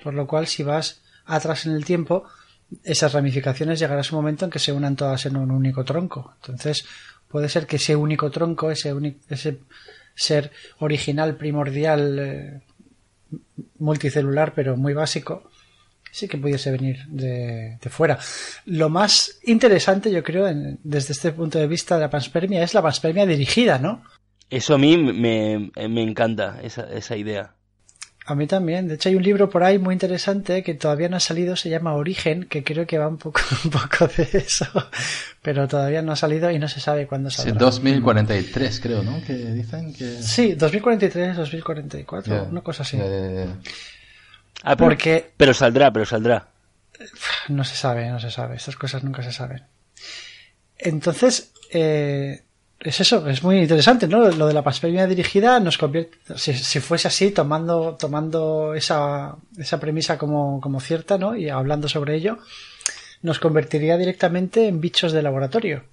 Por lo cual, si vas atrás en el tiempo, esas ramificaciones llegará a un momento en que se unan todas en un único tronco. Entonces, puede ser que ese único tronco, ese, ese ser original, primordial, eh, multicelular, pero muy básico, sí que pudiese venir de, fuera. Lo más interesante, yo creo, desde este punto de vista de la panspermia es la panspermia dirigida, ¿no? Eso a mí me, encanta, esa, esa idea. A mí también. De hecho, hay un libro por ahí muy interesante que todavía no ha salido, se llama Origen, que creo que va un poco, un poco de eso, pero todavía no ha salido y no se sabe cuándo saldrá. Sí, 2043, creo, ¿no? Que dicen que. Sí, 2043, 2044, una cosa así. Ah, pero, Porque... pero saldrá, pero saldrá. No se sabe, no se sabe. Estas cosas nunca se saben. Entonces, eh, es eso, es muy interesante, ¿no? Lo de la panspermia dirigida nos convierte, si, fuese así, tomando, tomando esa, esa premisa como, como cierta, ¿no? Y hablando sobre ello, nos convertiría directamente en bichos de laboratorio.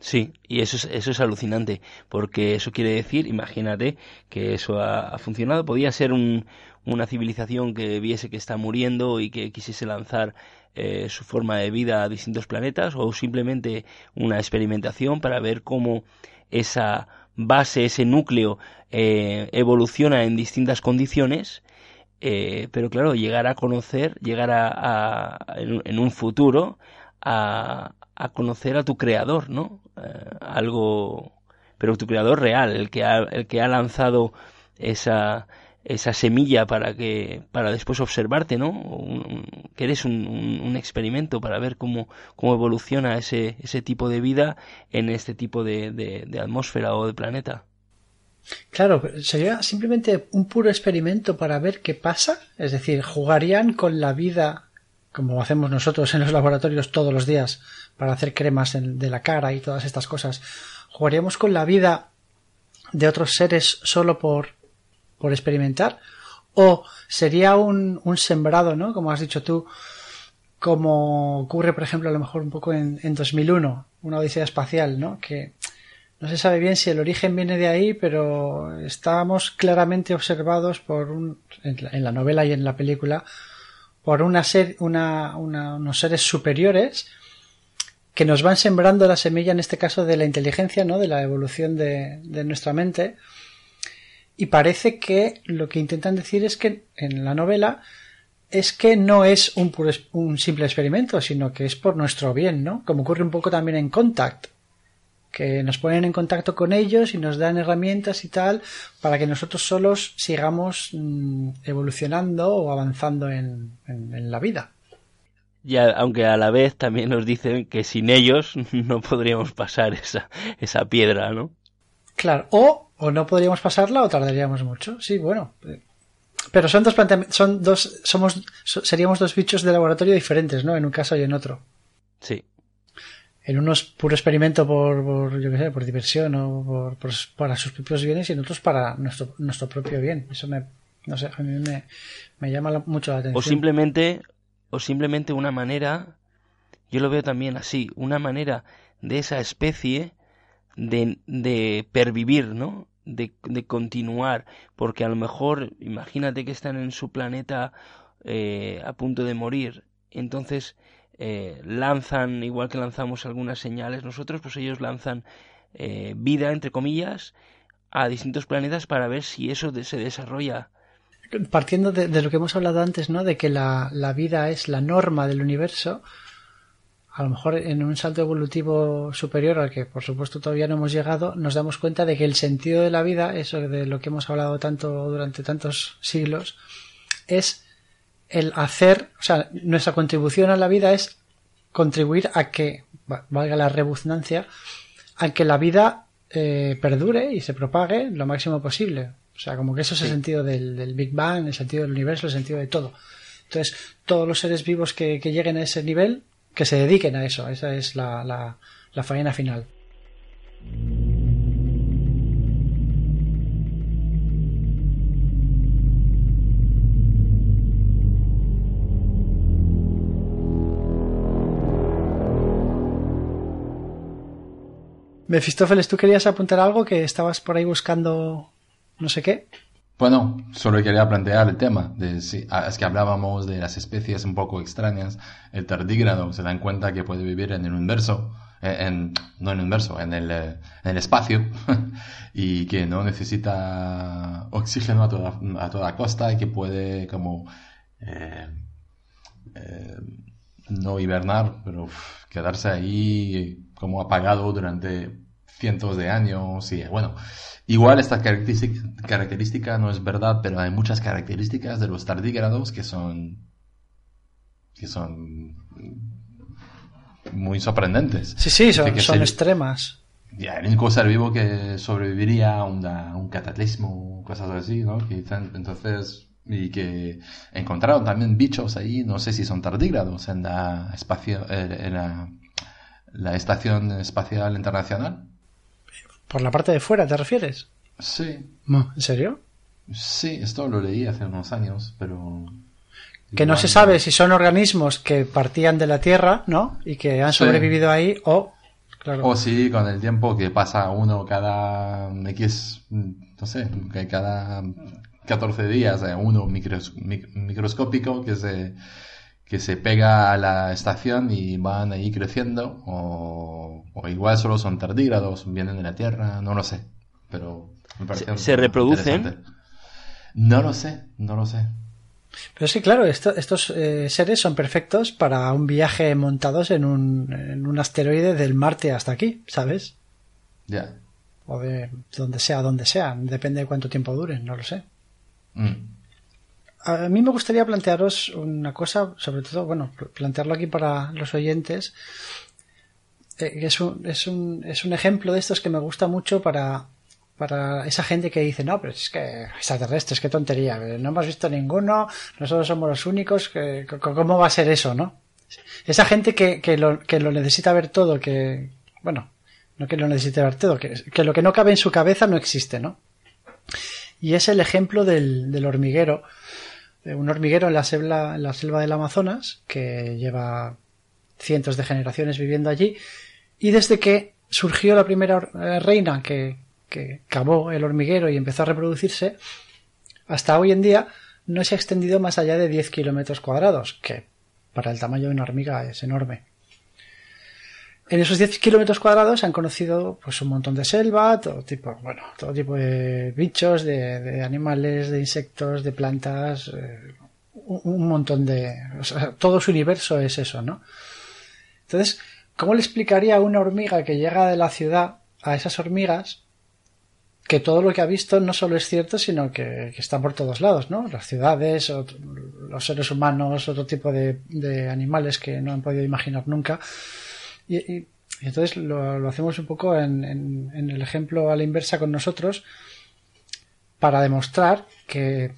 Sí, y eso es, eso es alucinante, porque eso quiere decir, imagínate que eso ha, funcionado, podía ser un, una civilización que viese que está muriendo y que quisiese lanzar eh, su forma de vida a distintos planetas, o simplemente una experimentación para ver cómo esa base, ese núcleo eh, evoluciona en distintas condiciones, eh, pero claro, llegar a conocer, llegar a, en, un futuro a, a, conocer a tu creador, ¿no? Eh, algo, pero tu creador real, el que ha, el que ha lanzado esa, esa semilla para que para después observarte no que eres un, experimento para ver cómo, cómo evoluciona ese, ese tipo de vida en este tipo de, de, atmósfera o de planeta Claro, sería simplemente un puro experimento para ver qué pasa. Es decir, jugarían con la vida, como hacemos nosotros en los laboratorios todos los días, para hacer cremas de la cara y todas estas cosas. Jugaríamos con la vida de otros seres solo por por experimentar o sería un, sembrado, ¿no? Como has dicho tú, como ocurre, por ejemplo, a lo mejor un poco en, en 2001, una odisea espacial, ¿no? Que no se sabe bien si el origen viene de ahí, pero estábamos claramente observados por un, en la, novela y en la película, por una ser, una, unos seres superiores que nos van sembrando la semilla, en este caso, de la inteligencia, ¿no? De la evolución de nuestra mente y parece que lo que intentan decir es que en la novela es que no es un, un simple experimento, sino que es por nuestro bien, ¿no? Como ocurre un poco también en Contact, que nos ponen en contacto con ellos y nos dan herramientas y tal para que nosotros solos sigamos mm, evolucionando o avanzando en, la vida. Y aunque a la vez también nos dicen que sin ellos no podríamos pasar esa, esa piedra, ¿no? Claro, o o no podríamos pasarla o tardaríamos mucho. Sí, bueno. Pero son dos son dos, somos, seríamos dos bichos de laboratorio diferentes, ¿no? En un caso y en otro. Sí. En unos puro experimento por, por yo qué sé, por diversión o por, para sus propios bienes y en otros para nuestro, nuestro propio bien. Eso me, no sé, a mí me, me llama mucho la atención. O simplemente, o simplemente una manera, yo lo veo también así, una manera de esa especie de, de pervivir, ¿no? De, de, continuar, porque a lo mejor, imagínate que están en su planeta eh, a punto de morir, entonces eh, lanzan, igual que lanzamos algunas señales nosotros, pues ellos lanzan eh, vida, entre comillas, a distintos planetas para ver si eso se desarrolla. Partiendo de, de, lo que hemos hablado antes, ¿no? De que la, la vida es la norma del universo, a lo mejor en un salto evolutivo superior al que por supuesto todavía no hemos llegado, nos damos cuenta de que el sentido de la vida, eso de lo que hemos hablado tanto durante tantos siglos, es el hacer, o sea, nuestra contribución a la vida es contribuir a que, valga la rebusnancia, a que la vida eh, perdure y se propague lo máximo posible. O sea, como que eso es el sentido del, Big Bang, el sentido del universo, el sentido de todo. Entonces, todos los seres vivos que lleguen a ese nivel que se dediquen a eso. Esa es la, la, la faena final. Mefistófeles, ¿tú querías apuntar algo que estabas por ahí buscando no sé qué? Bueno, solo quería plantear el tema. De, si, ah, es que hablábamos de las especies un poco extrañas. El tardígrado se dan cuenta que puede vivir en el universo, eh, en, no en el universo, en el, eh, en el espacio, y que no necesita oxígeno a toda, a toda costa y que puede como eh, eh, no hibernar, pero quedarse ahí como apagado durante cientos de años y bueno, igual esta característica, característica no es verdad, pero hay muchas características de los tardígrados que son que son muy sorprendentes. Sí, sí, son, son extremas. Ya, el único ser vivo que sobreviviría a un cataclismo, cosas así, ¿no? entonces, y que encontraron también bichos ahí, no sé si son tardígrados en la, espacio, eh, en la, la Estación Espacial Internacional. ¿Por la parte de fuera te refieres? Sí. ¿En serio? Sí, esto lo leí hace unos años, pero... Que no se sabe si son organismos que partían de la Tierra, ¿no? Y que han sobrevivido ahí o... Claro. O sí, con el tiempo que pasa uno cada X, no sé, cada 14 días, hay uno microscópico que se, que se pega a la estación y van ahí creciendo, o, o igual solo son tardígrados, vienen de la Tierra, no lo sé, pero ¿Se, reproducen? No lo sé, no lo sé. Pero sí, claro, estos eh, seres son perfectos para un viaje montados en un, en un asteroide del Marte hasta aquí, ¿sabes? Ya. O de donde sea, donde sea. Depende de cuánto tiempo duren, no lo sé. Mm. A mí me gustaría plantearos una cosa, sobre todo, bueno, plantearlo aquí para los oyentes. Eh, es, un, es, un, es un ejemplo de estos que me gusta mucho para para esa gente que dice, no, pero es que extraterrestres, qué tontería, no hemos visto ninguno, nosotros somos los únicos, ¿cómo va a ser eso, no? Esa gente que, que, lo, que lo necesita ver todo, que, bueno, no que lo necesite ver todo, que, que lo que no cabe en su cabeza no existe, ¿no? Y es el ejemplo del, del hormiguero, un hormiguero en la, selva, en la selva del Amazonas, que lleva cientos de generaciones viviendo allí, y desde que surgió la primera eh, reina que, que cavó el hormiguero y empezó a reproducirse, hasta hoy en día no se ha extendido más allá de 10 kilómetros cuadrados, que para el tamaño de una hormiga es enorme. En esos 10 kilómetros cuadrados han conocido pues un montón de selva, todo tipo, bueno, todo tipo de bichos, de, animales, de insectos, de plantas, eh, un, montón de, todo su universo es eso, ¿no? Entonces, ¿cómo le explicaría a una hormiga que llega de la ciudad a esas hormigas que todo lo que ha visto no solo es cierto, sino que, está por todos lados, ¿no? Las ciudades, los seres humanos, otro tipo de, animales que no han podido imaginar nunca. Y, entonces lo, hacemos un poco en, el ejemplo a la inversa con nosotros para demostrar que,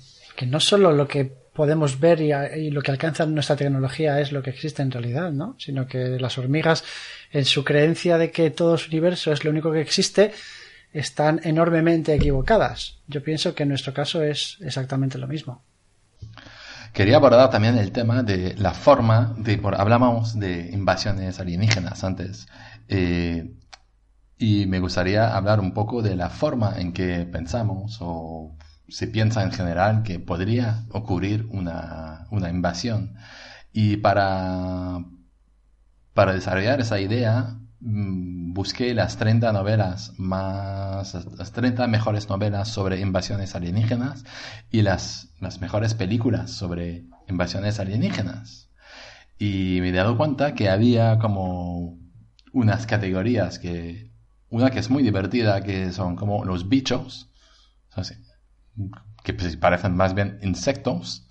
no solo lo que podemos ver y, y, lo que alcanza nuestra tecnología es lo que existe en realidad, ¿no? Sino que las hormigas, en su creencia de que todo su universo es lo único que existe, están enormemente equivocadas. Yo pienso que en nuestro caso es exactamente lo mismo. Quería abordar también el tema de la forma de, por, hablábamos de invasiones alienígenas antes, eh, y me gustaría hablar un poco de la forma en que pensamos o se piensa en general que podría ocurrir una, una invasión. Y para, para desarrollar esa idea, busqué las 30 novelas más, las 30 mejores novelas sobre invasiones alienígenas y las, las mejores películas sobre invasiones alienígenas. Y me he dado cuenta que había como unas categorías que, una que es muy divertida, que son como los bichos, que pues parecen más bien insectos,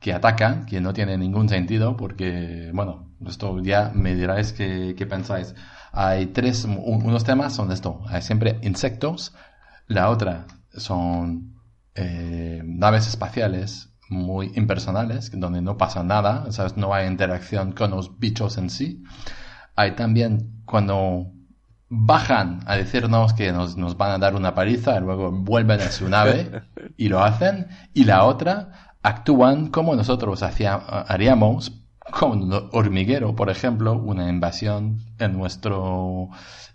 que atacan, que no tiene ningún sentido, porque, bueno, esto ya me diráis qué, qué pensáis. Hay tres, unos temas son esto, hay siempre insectos, la otra son eh, naves espaciales muy impersonales, donde no pasa nada, ¿sabes? no hay interacción con los bichos en sí. Hay también cuando bajan a decirnos que nos, nos van a dar una paliza, y luego vuelven a su nave y lo hacen. Y la otra, actúan como nosotros haríamos con un hormiguero, por ejemplo, una invasión en nuestro,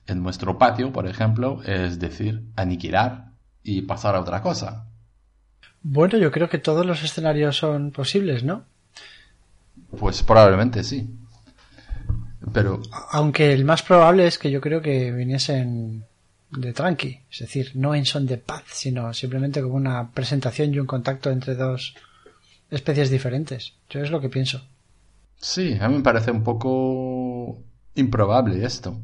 en nuestro patio, por ejemplo, es decir, aniquilar y pasar a otra cosa. Bueno, yo creo que todos los escenarios son posibles, ¿no? Pues probablemente sí. Pero. Aunque el más probable es que yo creo que viniesen de tranqui, es decir, no en son de paz, sino simplemente como una presentación y un contacto entre dos especies diferentes. Yo es lo que pienso. Sí, a mí me parece un poco improbable esto.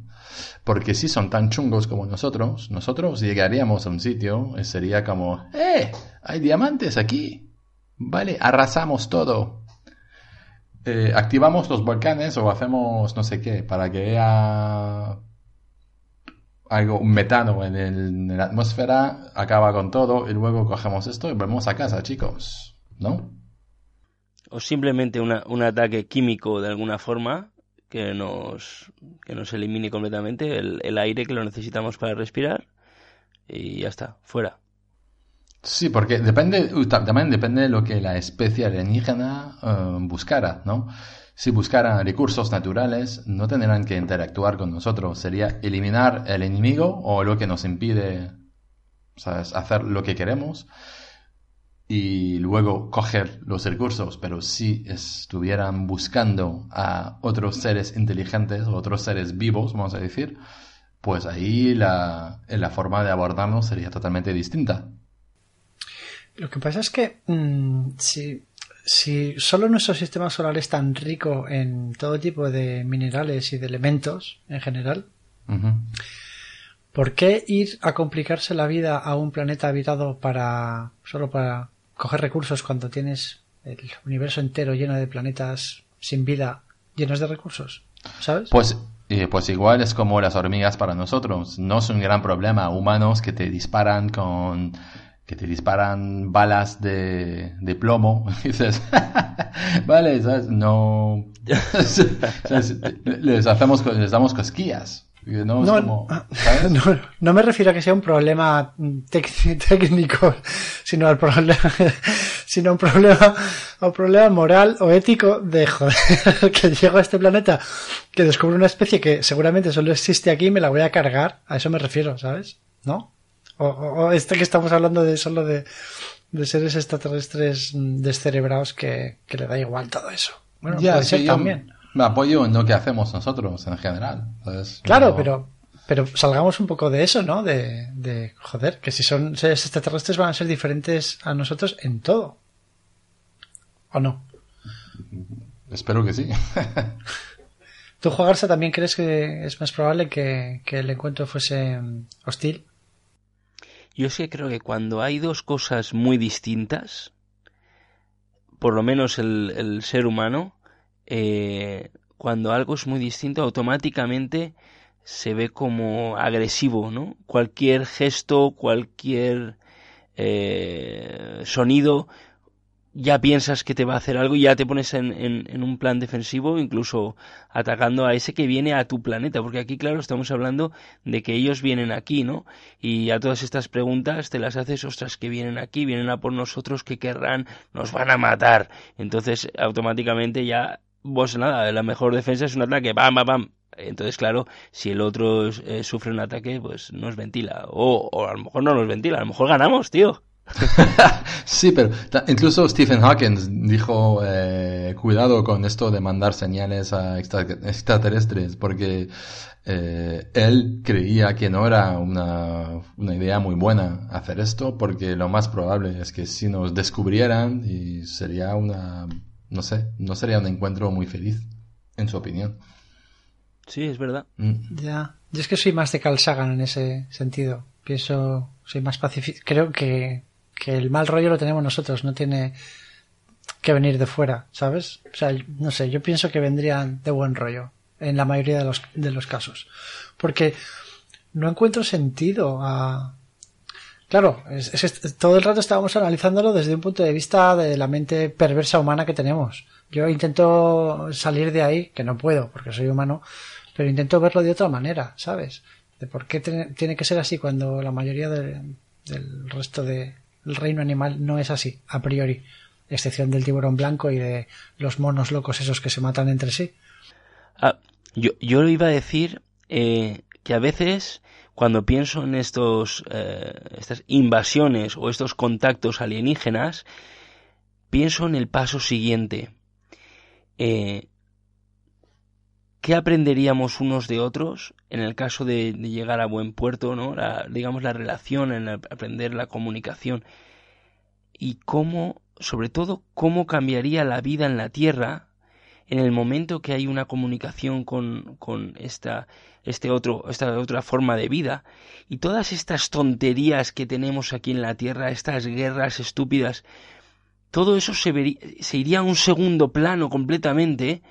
Porque si son tan chungos como nosotros, nosotros llegaríamos a un sitio y sería como, ¡eh! Hay diamantes aquí. Vale, arrasamos todo. Eh, activamos los volcanes o hacemos no sé qué para que haya algo, un metano en, en la atmósfera, acaba con todo y luego cogemos esto y volvemos a casa, chicos. ¿No? O simplemente una, un ataque químico de alguna forma que nos, que nos elimine completamente el, el aire que lo necesitamos para respirar y ya está, fuera. Sí, porque depende, también depende de lo que la especie alienígena eh, buscara, ¿no? Si buscara recursos naturales, no tendrán que interactuar con nosotros. Sería eliminar el enemigo o lo que nos impide hacer lo que queremos y luego coger los recursos, pero si estuvieran buscando a otros seres inteligentes, otros seres vivos, vamos a decir, pues ahí la, la forma de abordarnos sería totalmente distinta. Lo que pasa es que mm, si, si solo nuestro sistema solar es tan rico en todo tipo de minerales y de elementos en general, ¿por qué ir a complicarse la vida a un planeta habitado para solo para coger recursos cuando tienes el universo entero lleno de planetas sin vida llenos de recursos, ¿sabes? Pues, eh, pues igual es como las hormigas para nosotros. No es un gran problema. Humanos que te disparan con que te disparan balas de, de plomo. dices, vale, ¿sabes? No. les hacemos, les damos cosquillas. No, no, me refiero a que sea un problema técnico, sino al problema, sino un problema, un problema moral o ético de joder, que llego a este planeta, que descubro una especie que seguramente solo existe aquí y me la voy a cargar. A eso me refiero, ¿sabes? ¿No? O, este que estamos hablando de solo de, de seres extraterrestres descerebrados que, que le da igual todo eso. Bueno, ya, puede también me apoyo en lo que hacemos nosotros en general. Claro, pero, pero salgamos un poco de eso, ¿no? De, de, joder, que si son seres extraterrestres van a ser diferentes a nosotros en todo. ¿O no? Espero que sí. ¿Tú, Jugarse, también crees que es más probable que, el encuentro fuese hostil? Yo sí creo que cuando hay dos cosas muy distintas, por lo menos el, el ser humano, eh, cuando algo es muy distinto, automáticamente se ve como agresivo, ¿no? Cualquier gesto, cualquier eh, sonido, ya piensas que te va a hacer algo y ya te pones en, en, un plan defensivo, incluso atacando a ese que viene a tu planeta, porque aquí, claro, estamos hablando de que ellos vienen aquí, ¿no? Y a todas estas preguntas te las haces, ostras, que vienen aquí, vienen a por nosotros, que querrán, nos van a matar. Entonces, automáticamente ya vos nada, la mejor defensa es un ataque, bam, bam, bam. Entonces, claro, si el otro eh, sufre un ataque, pues nos ventila. O, o, a lo mejor no nos ventila, a lo mejor ganamos, tío. sí, pero incluso Stephen Hawking dijo, eh, cuidado con esto de mandar señales a extraterrestres, porque eh, él creía que no era una, una idea muy buena hacer esto, porque lo más probable es que si nos descubrieran y sería una no sé, no sería un encuentro muy feliz, en su opinión. Sí, es verdad. Mm. Ya, yo es que soy más de Carl Sagan en ese sentido. Pienso, soy más pacífico. Creo que, que el mal rollo lo tenemos nosotros, no tiene que venir de fuera, ¿sabes? O sea, no sé, yo pienso que vendrían de buen rollo en la mayoría de los, de los casos. Porque no encuentro sentido a, Claro, es, todo el rato estábamos analizándolo desde un punto de vista de la mente perversa humana que tenemos. Yo intento salir de ahí, que no puedo porque soy humano, pero intento verlo de otra manera, ¿sabes? De por qué tiene que ser así cuando la mayoría del resto del reino animal no es así, a priori, excepción del tiburón blanco y de los monos locos esos que se matan entre sí. Ah, yo, yo iba a decir eh, que a veces cuando pienso en estos, eh, estas invasiones o estos contactos alienígenas, pienso en el paso siguiente. Eh, ¿Qué aprenderíamos unos de otros en el caso de, llegar a buen puerto, ¿no? digamos la relación, en aprender la comunicación y cómo, sobre todo, cómo cambiaría la vida en la Tierra en el momento que hay una comunicación con, con esta, este otro, esta otra forma de vida, y todas estas tonterías que tenemos aquí en la Tierra, estas guerras estúpidas, todo eso se, se iría a un segundo plano completamente,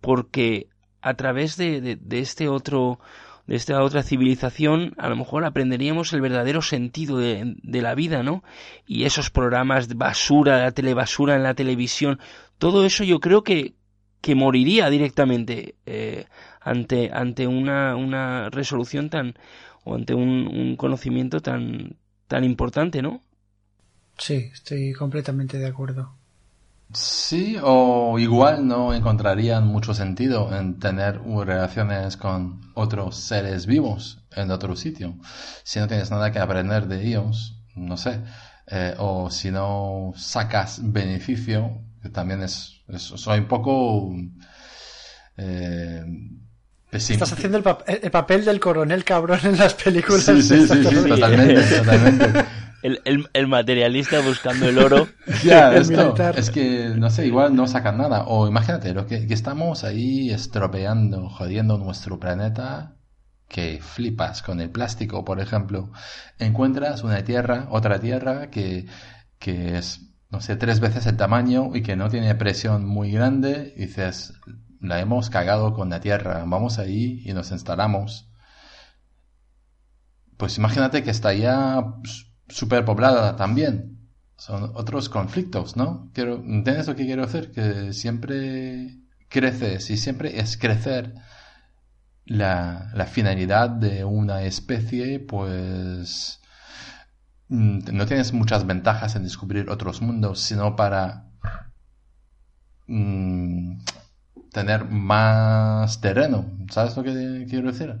porque a través de, de, este otro de esta otra civilización, a lo mejor aprenderíamos el verdadero sentido de, de, la vida, ¿no? Y esos programas de basura, la telebasura en la televisión, todo eso yo creo que, que moriría directamente eh, ante, ante una, una resolución tan, o ante un, un conocimiento tan, tan importante, ¿no? Sí, estoy completamente de acuerdo. Sí, o igual no encontrarían mucho sentido en tener relaciones con otros seres vivos en otro sitio. Si no tienes nada que aprender de ellos, no sé. Eh, o si no sacas beneficio, que también es, soy un poco eh, Estás haciendo el, papel del coronel cabrón en las películas. Sí, sí, sí, sí totalmente, totalmente. El, el, materialista buscando el oro. Ya, esto, es que, no sé, igual no sacan nada. O imagínate, lo que, que estamos ahí estropeando, jodiendo nuestro planeta, que flipas con el plástico, por ejemplo. Encuentras una tierra, otra tierra, que, que es, no sé, tres veces el tamaño y que no tiene presión muy grande. Y dices, la hemos cagado con la tierra, vamos ahí y nos instalamos. Pues imagínate que está ya superpoblada también. Son otros conflictos, ¿no? Quiero, ¿Entiendes lo que quiero hacer? Que siempre creces y siempre es crecer. La, la finalidad de una especie, pues mm, no tienes muchas ventajas en descubrir otros mundos, sino para mm, tener más terreno. ¿Sabes lo que quiero decir?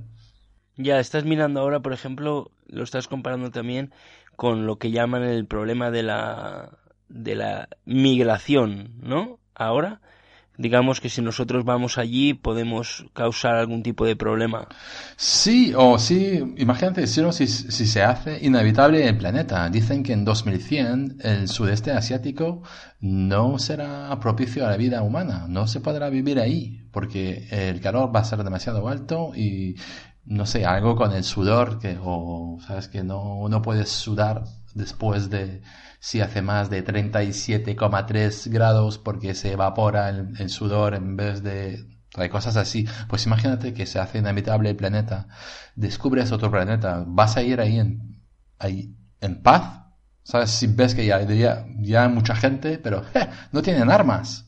Ya, estás mirando ahora, por ejemplo, lo estás comparando también con lo que llaman el problema de la, de la migración, ¿no? Ahora, digamos que si nosotros vamos allí podemos causar algún tipo de problema. Sí, o sí, imagínate si, si, si se hace inevitable el planeta. Dicen que en 2100 el sudeste asiático no será propicio a la vida humana, no se podrá vivir ahí porque el calor va a ser demasiado alto y no sé, algo con el sudor, que, o, sabes, que no, no puedes sudar después de, si hace más de 37,3 grados porque se evapora el, sudor en vez de, hay cosas así. Pues imagínate que se hace inhabitable el planeta, descubres otro planeta, vas a ir ahí en, ahí en paz, ¿sabes? Si ves que ya, ya, ya hay mucha gente, pero no tienen armas.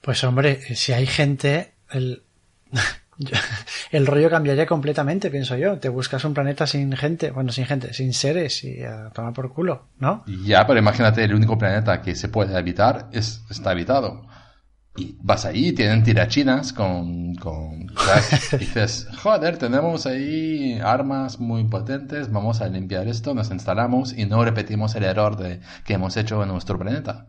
Pues hombre, si hay gente, el, el rollo cambiaría completamente, pienso yo. Te buscas un planeta sin gente, bueno, sin gente, sin seres y a tomar por culo, ¿no? Ya, pero imagínate, el único planeta que se puede habitar es, está habitado. Y vas ahí, tienen tirachinas con, con dices, joder, tenemos ahí armas muy potentes, vamos a limpiar esto, nos instalamos y no repetimos el error de, que hemos hecho en nuestro planeta.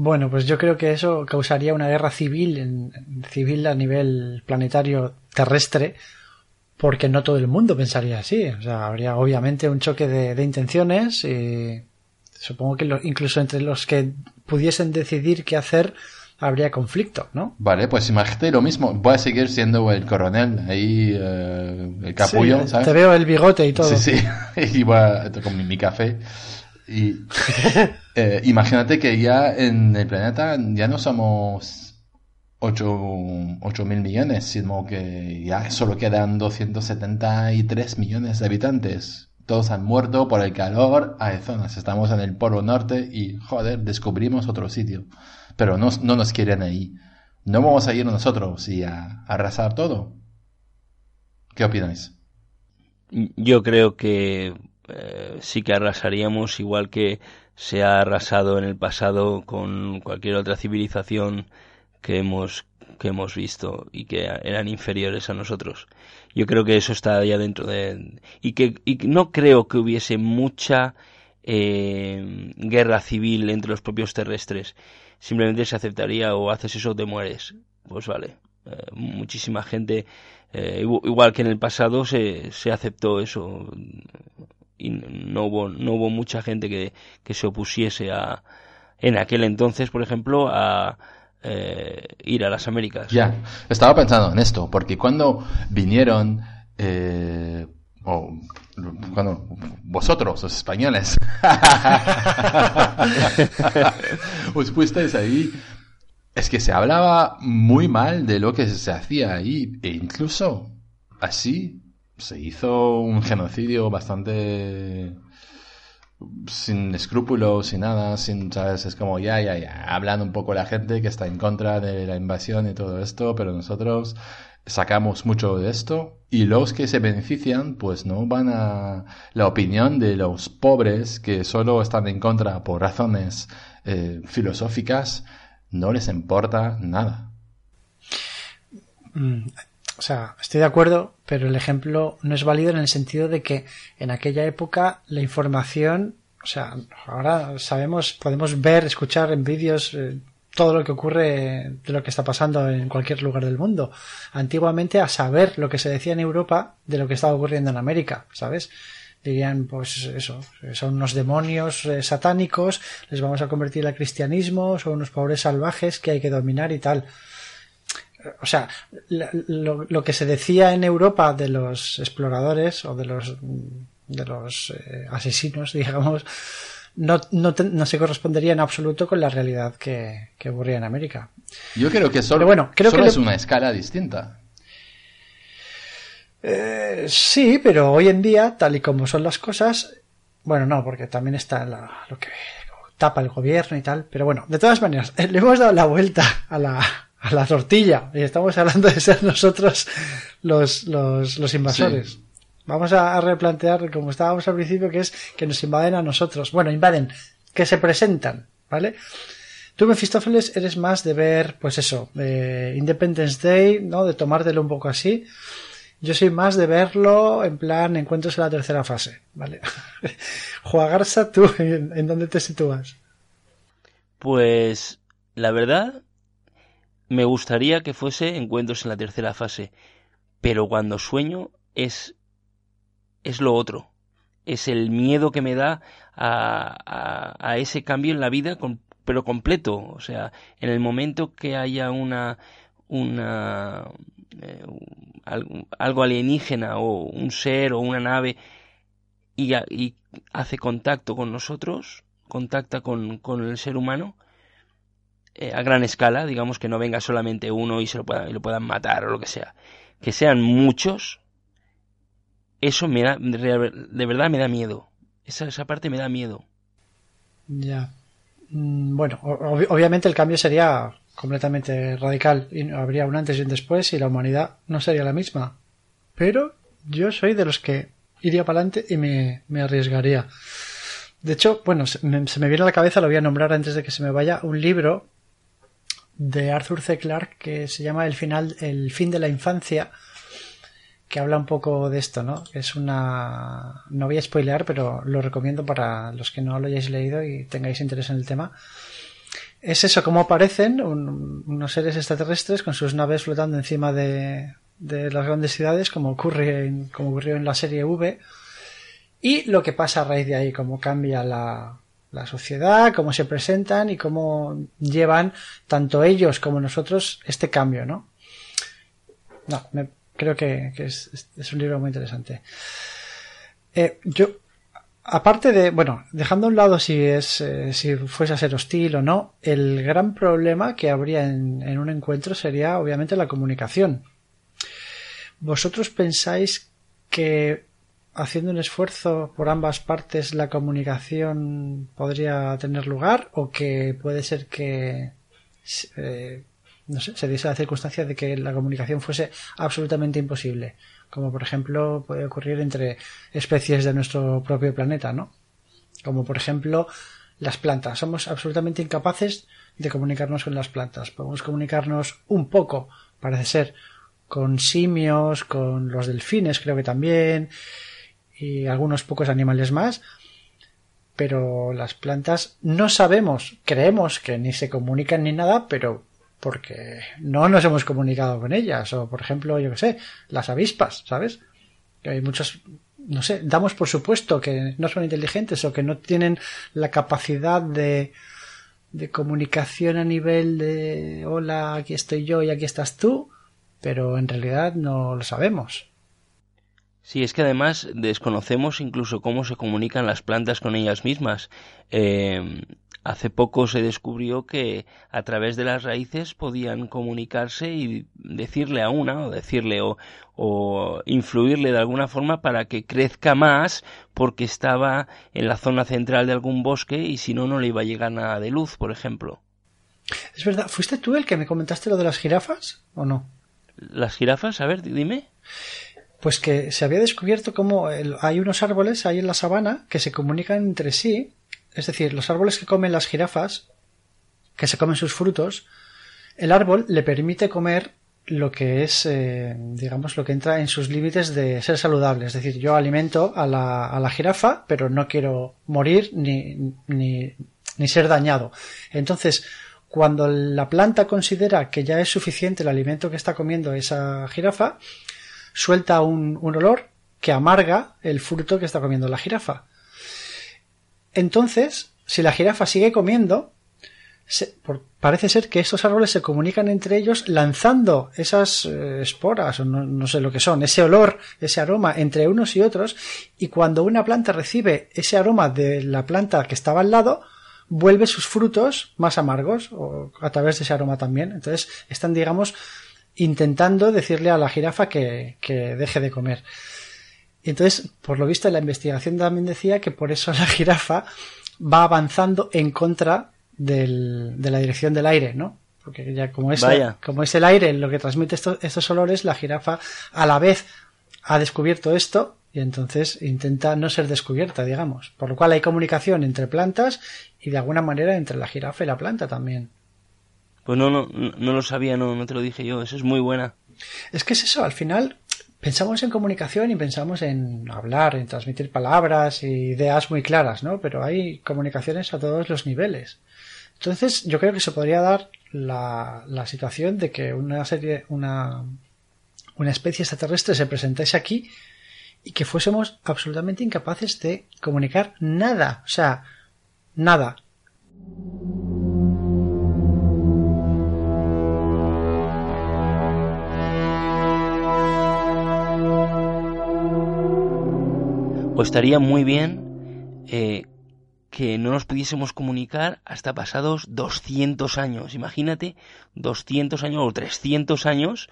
Bueno, pues yo creo que eso causaría una guerra civil, en, civil a nivel planetario terrestre, porque no todo el mundo pensaría así. O sea, habría obviamente un choque de, intenciones y supongo que incluso entre los que pudiesen decidir qué hacer habría conflicto, ¿no? Vale, pues imagínate lo mismo. Voy a seguir siendo el coronel, ahí eh, el capullo, ¿sabes? Te veo el bigote y todo. Sí, sí. y voy a, con mi café. Y eh, imagínate que ya en el planeta ya no somos 8, mil millones, sino que ya solo quedan 273 millones de habitantes. Todos han muerto por el calor, hay zonas, estamos en el Polo Norte y, joder, descubrimos otro sitio. Pero no, no nos quieren ahí. No vamos a ir nosotros y a, arrasar todo. ¿Qué opináis? Yo creo que eh, sí que arrasaríamos igual que se ha arrasado en el pasado con cualquier otra civilización que hemos que hemos visto y que eran inferiores a nosotros. Yo creo que eso está ya dentro de y que y no creo que hubiese mucha eh, guerra civil entre los propios terrestres. Simplemente se aceptaría o haces eso o te mueres. Pues vale. Eh, muchísima gente, igual que en el pasado, se, se aceptó eso y no hubo, no hubo mucha gente que, se opusiese a, en aquel entonces, por ejemplo, a, eh, ir a las Américas. Ya, estaba pensando en esto, porque cuando vinieron, eh, o cuando vosotros, los españoles, os fuisteis ahí, es que se hablaba muy mal de lo que se hacía ahí, e incluso así se hizo un genocidio bastante sin escrúpulos, sin nada, sin, ¿sabes? Es como ya, ya, ya, hablando un poco la gente que está en contra de la invasión y todo esto, pero nosotros sacamos mucho de esto y los que se benefician pues no van a la opinión de los pobres que solo están en contra por razones eh, filosóficas no les importa nada. O sea, estoy de acuerdo, pero el ejemplo no es válido en el sentido de que en aquella época la información, o sea, ahora sabemos, podemos ver, escuchar en vídeos eh, todo lo que ocurre de lo que está pasando en cualquier lugar del mundo. Antiguamente a saber lo que se decía en Europa de lo que estaba ocurriendo en América, ¿sabes? dirían pues eso, son unos demonios eh, satánicos, les vamos a convertir al cristianismo, son unos pobres salvajes que hay que dominar y tal o sea, lo, que se decía en Europa de los exploradores o de los, de los eh, asesinos, digamos, no, no, no, se correspondería en absoluto con la realidad que, que ocurría en América. Yo creo que solo, bueno, creo que es una escala distinta. Eh, sí, pero hoy en día, tal y como son las cosas, bueno, no, porque también está lo que tapa el gobierno y tal, pero bueno, de todas maneras, le hemos dado la vuelta a la, a la tortilla. Y estamos hablando de ser nosotros los, los, los invasores. Vamos a, replantear, como estábamos al principio, que es que nos invaden a nosotros. Bueno, invaden, que se presentan, ¿vale? Tú, Mefistófeles, eres más de ver, pues eso, Independence Day, ¿no? De tomártelo un poco así. Yo soy más de verlo en plan encuentros en la tercera fase, ¿vale? Juagarza, ¿tú en, en dónde te sitúas? Pues, la verdad, me gustaría que fuese encuentros en la tercera fase, pero cuando sueño es es lo otro. Es el miedo que me da a, a, ese cambio en la vida, pero completo. O sea, en el momento que haya una, una eh, algo alienígena o un ser o una nave y, y hace contacto con nosotros, contacta con, con el ser humano, eh, a gran escala, digamos que no venga solamente uno y se lo puedan, y lo puedan matar o lo que sea, que sean muchos, eso me da, de verdad me da miedo. Esa, esa parte me da miedo. Ya. Mm, bueno, obviamente el cambio sería completamente radical y habría un antes y un después y la humanidad no sería la misma. Pero yo soy de los que iría para adelante y me, me arriesgaría. De hecho, bueno, se me, se me, viene a la cabeza, lo voy a nombrar antes de que se me vaya, un libro de Arthur C. Clarke que se llama El final, el fin de la infancia, que habla un poco de esto, ¿no? Es una, no voy a spoilear, pero lo recomiendo para los que no lo hayáis leído y tengáis interés en el tema. Es eso, cómo aparecen unos seres extraterrestres con sus naves flotando encima de, de las grandes ciudades, como ocurre, como ocurrió en la serie V, y lo que pasa a raíz de ahí, cómo cambia la, la sociedad, cómo se presentan y cómo llevan tanto ellos como nosotros este cambio, ¿no? No, creo que, es, es, un libro muy interesante. Eh, yo, aparte de, bueno, dejando a un lado si es, eh, si fuese a ser hostil o no, el gran problema que habría en, en un encuentro sería obviamente la comunicación. ¿Vosotros pensáis que haciendo un esfuerzo por ambas partes la comunicación podría tener lugar o que puede ser que eh, no sé, se diese la circunstancia de que la comunicación fuese absolutamente imposible, como por ejemplo puede ocurrir entre especies de nuestro propio planeta, ¿no? Como por ejemplo las plantas. Somos absolutamente incapaces de comunicarnos con las plantas. Podemos comunicarnos un poco, parece ser, con simios, con los delfines, creo que también, y algunos pocos animales más, pero las plantas no sabemos, creemos que ni se comunican ni nada, pero porque no nos hemos comunicado con ellas, o por ejemplo, yo que sé, las avispas, ¿sabes? Que hay muchos, no sé, damos por supuesto que no son inteligentes o que no tienen la capacidad de, de comunicación a nivel de hola, aquí estoy yo y aquí estás tú, pero en realidad no lo sabemos. Sí, es que además desconocemos incluso cómo se comunican las plantas con ellas mismas. Eh, hace poco se descubrió que a través de las raíces podían comunicarse y decirle a una o decirle o, o, influirle de alguna forma para que crezca más porque estaba en la zona central de algún bosque y si no no le iba a llegar nada de luz, por ejemplo. Es verdad, ¿fuiste tú el que me comentaste lo de las jirafas o no? Las jirafas, a ver, dime. Pues que se había descubierto cómo hay unos árboles ahí en la sabana que se comunican entre sí es decir, los árboles que comen las jirafas, que se comen sus frutos, el árbol le permite comer lo que es, eh, digamos, lo que entra en sus límites de ser saludable. Es decir, yo alimento a la, a la jirafa, pero no quiero morir ni, ni, ni ser dañado. Entonces, cuando la planta considera que ya es suficiente el alimento que está comiendo esa jirafa, suelta un, un olor que amarga el fruto que está comiendo la jirafa. Entonces, si la jirafa sigue comiendo, parece ser que estos árboles se comunican entre ellos lanzando esas eh, esporas o no, sé lo que son, ese olor, ese aroma entre unos y otros y cuando una planta recibe ese aroma de la planta que estaba al lado, vuelve sus frutos más amargos o a través de ese aroma también. Entonces están, digamos, intentando decirle a la jirafa que, que deje de comer. Y entonces, por lo visto, la investigación también decía que por eso la jirafa va avanzando en contra del, de la dirección del aire, ¿no? Porque ya como es, como es el aire lo que transmite estos, olores, la jirafa a la vez ha descubierto esto y entonces intenta no ser descubierta, digamos. Por lo cual hay comunicación entre plantas y de alguna manera entre la jirafa y la planta también. Pues no, no, no lo sabía, no, no te lo dije yo, eso es muy buena. Es que es eso, al final pensamos en comunicación y pensamos en hablar, en transmitir palabras e ideas muy claras, ¿no? Pero hay comunicaciones a todos los niveles. Entonces, yo creo que se podría dar la, la situación de que una serie, una, una especie extraterrestre se presentase aquí y que fuésemos absolutamente incapaces de comunicar nada. O sea, nada. O estaría muy bien eh, que no nos pudiésemos comunicar hasta pasados 200 años. Imagínate, 200 años o 300 años,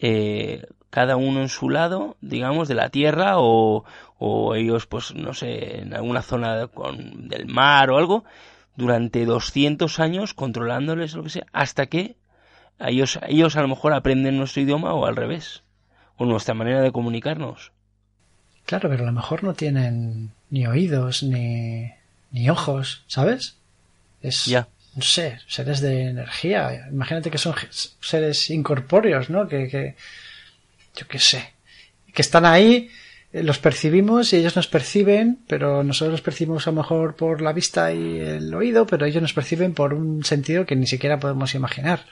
eh, cada uno en su lado, digamos, de la Tierra o, o ellos, pues, no sé, en alguna zona con, del mar o algo, durante 200 años controlándoles lo que sea, hasta que ellos, ellos a lo mejor aprenden nuestro idioma o al revés, o nuestra manera de comunicarnos. Claro, pero a lo mejor no tienen ni oídos ni, ni ojos, ¿sabes? Es, ya. no sé, seres de energía. Imagínate que son seres incorpóreos, ¿no? Que, que yo qué sé, que están ahí, eh, los percibimos y ellos nos perciben, pero nosotros los percibimos a lo mejor por la vista y el oído, pero ellos nos perciben por un sentido que ni siquiera podemos imaginar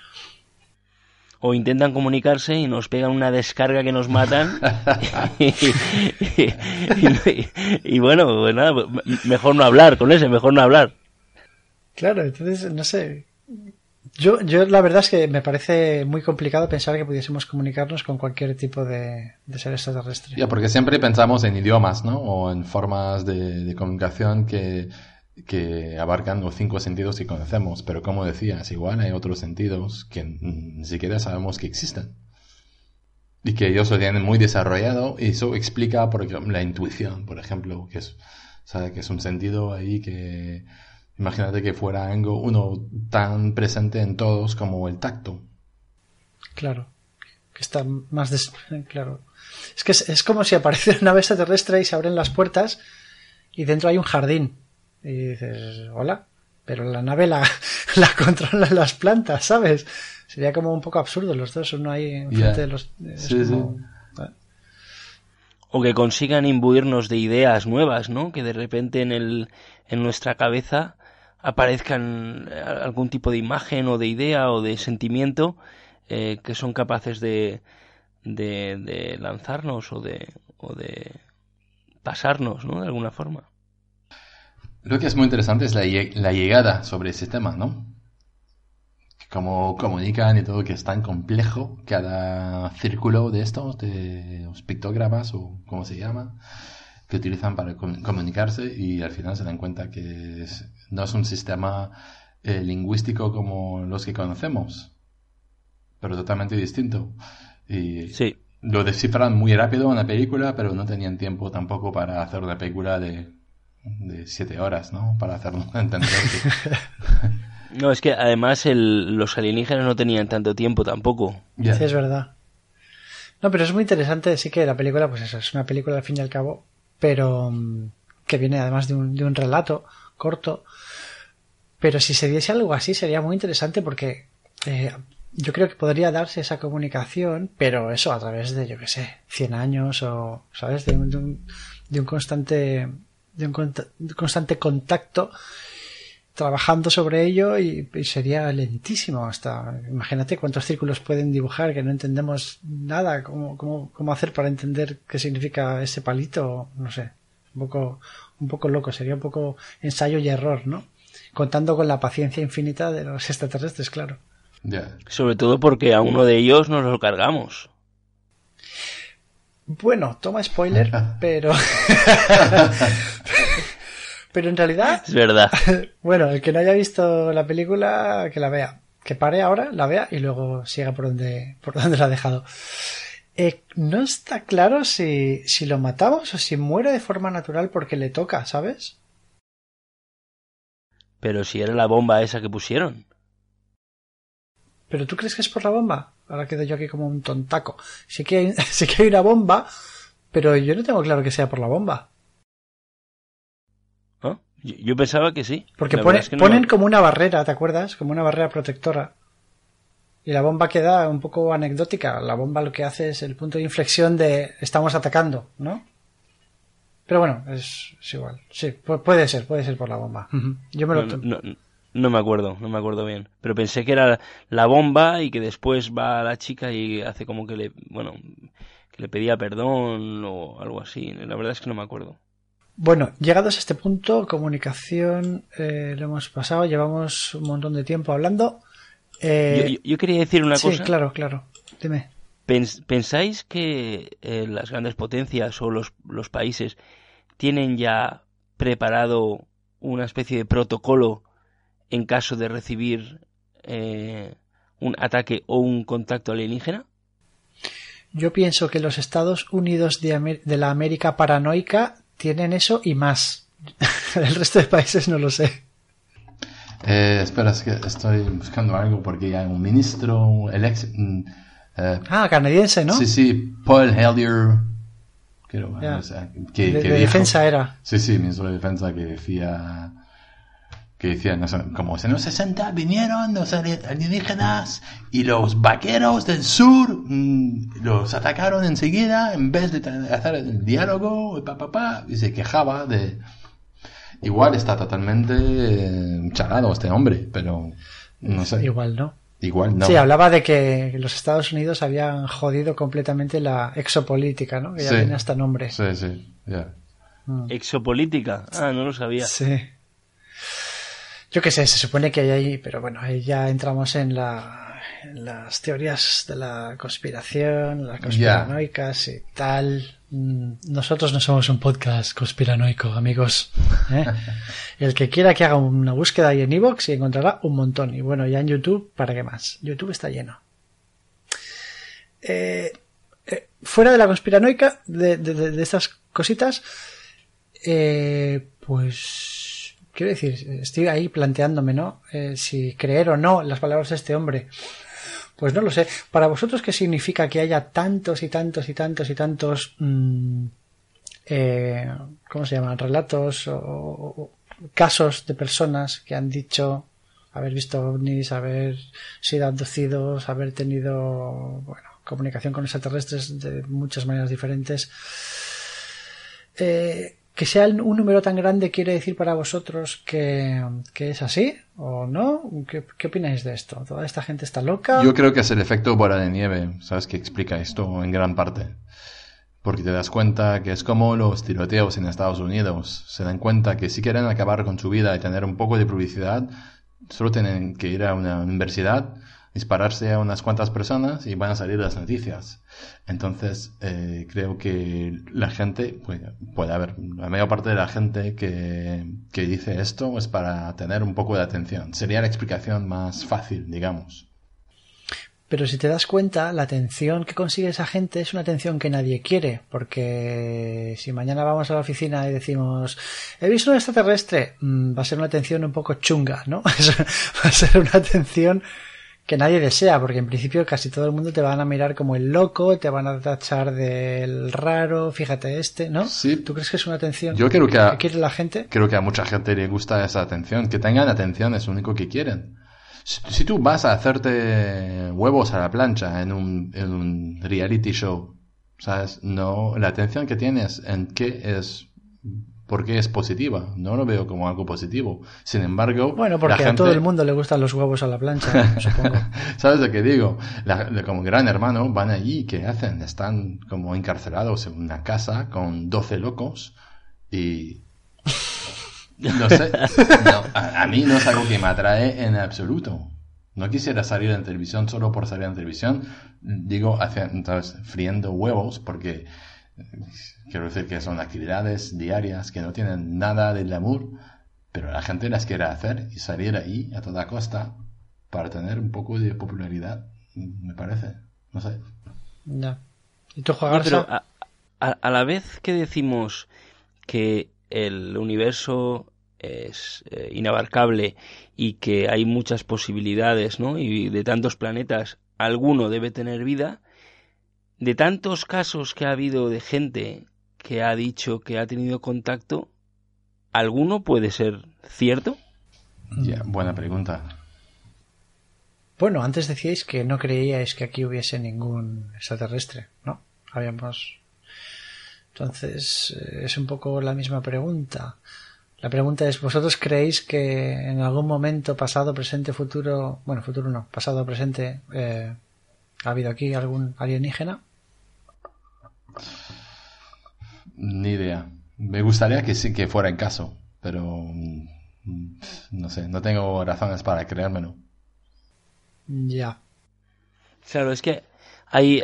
o intentan comunicarse y nos pegan una descarga que nos matan. y, bueno, pues nada, mejor no hablar con ese, mejor no hablar. Claro, entonces, no sé. Yo, yo la verdad es que me parece muy complicado pensar que pudiésemos comunicarnos con cualquier tipo de, de ser extraterrestre. Ya, porque siempre pensamos en idiomas, ¿no? O en formas de comunicación que que abarcan los cinco sentidos que conocemos, pero como decías, igual hay otros sentidos que ni siquiera sabemos que existen. Y que ellos lo tienen muy desarrollado, y eso explica, por ejemplo, la intuición, por ejemplo, que es, que es un sentido ahí que, imagínate que fuera algo, uno tan presente en todos como el tacto. Claro, que está más, des... claro. Es que es, como si aparece una nave extraterrestre y se abren las puertas y dentro hay un jardín y dices, hola, pero la nave la, la controlan las plantas, ¿sabes? Sería como un poco absurdo los dos, uno ahí enfrente de los... O que consigan imbuirnos de ideas nuevas, ¿no? Que de repente en, el, en nuestra cabeza aparezcan eh, algún tipo de imagen o de idea o de sentimiento eh, que son capaces de, de, de lanzarnos o de, o de pasarnos, ¿no? De alguna forma. Lo que es muy interesante es la, la llegada sobre ese tema, ¿no? Cómo comunican y todo, que es tan complejo cada círculo de estos, de los pictogramas o como se llama, que utilizan para comunicarse y al final se dan cuenta que no es un sistema eh, lingüístico como los que conocemos, pero totalmente distinto. Y sí. lo descifran muy rápido en la película, pero no tenían tiempo tampoco para hacer una película de de siete horas, ¿no? Para hacerlo entender. no, es que además los alienígenas no tenían tanto tiempo tampoco. Sí, es verdad. No, pero es muy interesante, sí que la película, pues eso, es una película al fin y al cabo, pero mm, que viene además de un, de un relato corto. Pero si se diese algo así sería muy interesante porque eh, yo creo que podría darse esa comunicación, pero eso a través de, yo qué sé, 100 años o, ¿sabes? De un, de un constante de un constante contacto trabajando sobre ello y, sería lentísimo hasta imagínate cuántos círculos pueden dibujar que no entendemos nada cómo, cómo, cómo hacer para entender qué significa ese palito no sé un poco un poco loco sería un poco ensayo y error no contando con la paciencia infinita de los extraterrestres claro. Sobre todo porque a uno de ellos nos lo cargamos bueno, toma spoiler, pero. pero en realidad. Es verdad. bueno, el que no haya visto la película, que la vea. Que pare ahora, la vea y luego siga por donde, por donde la ha dejado. Eh, no está claro si, si lo matamos o si muere de forma natural porque le toca, ¿sabes? Pero si era la bomba esa que pusieron. ¿Pero tú crees que es por la bomba? Ahora quedo yo aquí como un tontaco. Sí que hay, sí que hay una bomba, pero yo no tengo claro que sea por la bomba. Yo, pensaba que sí. Porque ponen como una barrera, ¿te acuerdas? Como una barrera protectora. Y la bomba queda un poco anecdótica. La bomba lo que hace es el punto de inflexión de estamos atacando, ¿no? Pero bueno, es, igual. Sí, puede ser, puede ser por la bomba. Yo me lo... No me acuerdo, no me acuerdo bien. Pero pensé que era la bomba y que después va la chica y hace como que le, bueno, que le pedía perdón o algo así. La verdad es que no me acuerdo. Bueno, llegados a este punto, comunicación eh, lo hemos pasado, llevamos un montón de tiempo hablando. Eh, yo, quería decir una cosa. Sí, claro, claro. Dime. ¿Pensáis que eh, las grandes potencias o los, los países tienen ya preparado una especie de protocolo en caso de recibir eh, un ataque o un contacto alienígena? Yo pienso que los Estados Unidos de, la América paranoica tienen eso y más. El resto de países no lo sé. Eh, espera, es que estoy buscando algo porque hay un ministro, el ex... Mm, eh, ah, canadiense, ¿no? Sí, sí, Paul Hellier. que, de, defensa era. Sí, sí, ministro de defensa que decía que decían, como en los 60 vinieron los alienígenas y los vaqueros del sur mm, los atacaron enseguida en vez de hacer el diálogo y, y se quejaba de... Igual está totalmente eh, charado este hombre, pero no sé. Igual no. Igual no. Sí, hablaba de que los Estados Unidos habían jodido completamente la exopolítica, ¿no? Que ya tiene hasta nombre. Sí, sí, ya. Mm. Exopolítica. Ah, no lo sabía. Sí. Yo qué sé, se supone que hay ahí, pero bueno, ahí ya entramos en, la, las teorías de la conspiración, las conspiranoicas y tal. Mm, nosotros no somos un podcast conspiranoico, amigos. ¿eh? El que quiera que haga una búsqueda ahí en Evox y encontrará un montón. Y bueno, ya en YouTube, ¿para qué más? YouTube está lleno. Eh, eh, fuera de la conspiranoica, de, de, de estas cositas, pues quiero decir, estoy ahí planteándome, ¿no? Eh, si creer o no las palabras de este hombre. Pues no lo sé. Para vosotros, ¿qué significa que haya tantos y tantos y tantos y tantos, mm, eh, ¿cómo se llaman? Relatos o, casos de personas que han dicho haber visto ovnis, haber sido abducidos, haber tenido, comunicación con extraterrestres de muchas maneras diferentes. Eh, que sea un número tan grande quiere decir para vosotros que, es así o no? ¿Qué, opináis de esto? ¿Toda esta gente está loca? Yo creo que es el efecto bola de nieve, ¿sabes? Que explica esto en gran parte. Porque te das cuenta que es como los tiroteos en Estados Unidos. Se dan cuenta que si quieren acabar con su vida y tener un poco de publicidad, solo tienen que ir a una universidad, dispararse a unas cuantas personas y van a salir las noticias. Entonces, eh, creo que la gente, puede, puede haber, la mayor parte de la gente que, que dice esto es para tener un poco de atención. Sería la explicación más fácil, digamos. Pero si te das cuenta, la atención que consigue esa gente es una atención que nadie quiere, porque si mañana vamos a la oficina y decimos, he visto un extraterrestre, mm, va a ser una atención un poco chunga, ¿no? va a ser una atención que nadie desea, porque en principio casi todo el mundo te van a mirar como el loco, te van a tachar del raro, fíjate este, ¿no? Sí. ¿Tú crees que es una atención Yo creo que a, quiere la gente? Creo que a mucha gente le gusta esa atención, que tengan atención es lo único que quieren. Si, tú vas a hacerte huevos a la plancha en un, en un reality show, ¿sabes? No, la atención que tienes en qué es, por qué es positiva. No lo veo como algo positivo. Sin embargo, bueno, porque a todo el mundo le gustan los huevos a la plancha, supongo. ¿Sabes lo que digo? como gran hermano van allí, ¿qué hacen? Están como encarcelados en una casa con 12 locos y no sé. a, mí no es algo que me atrae en absoluto. No quisiera salir en televisión solo por salir en televisión. Digo, entonces, friendo huevos porque quiero decir que son actividades diarias que no tienen nada de glamour, pero la gente las quiere hacer y salir ahí a toda costa para tener un poco de popularidad, me parece. No sé. Ya. ¿Y tú, Pero a la vez que decimos que el universo es eh, inabarcable y que hay muchas posibilidades, ¿no? Y de tantos planetas, alguno debe tener vida. De tantos casos que ha habido de gente que ha dicho que ha tenido contacto, ¿alguno puede ser cierto? Ya, buena pregunta. Bueno, antes decíais que no creíais que aquí hubiese ningún extraterrestre, ¿no? Habíamos entonces, eh, es un poco la misma pregunta. La pregunta es, ¿vosotros creéis que en algún momento, pasado, presente, futuro, bueno, futuro no, pasado, presente, eh, ha habido aquí algún alienígena? Ni idea. Me gustaría que sí que fuera el caso, pero mm, no sé, no tengo razones para creérmelo. Ya. Claro, es que hay,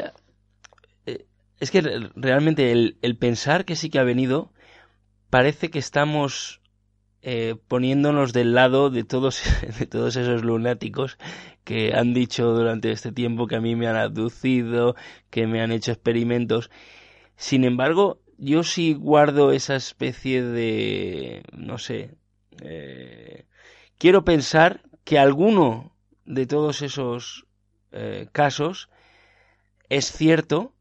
es que realmente el, pensar que sí que ha venido parece que estamos eh, poniéndonos del lado de todos, de todos esos lunáticos que han dicho durante este tiempo que a mí me han abducido, que me han hecho experimentos. Sin embargo, yo sí guardo esa especie de, no sé, eh, quiero pensar que alguno de todos esos eh, casos es cierto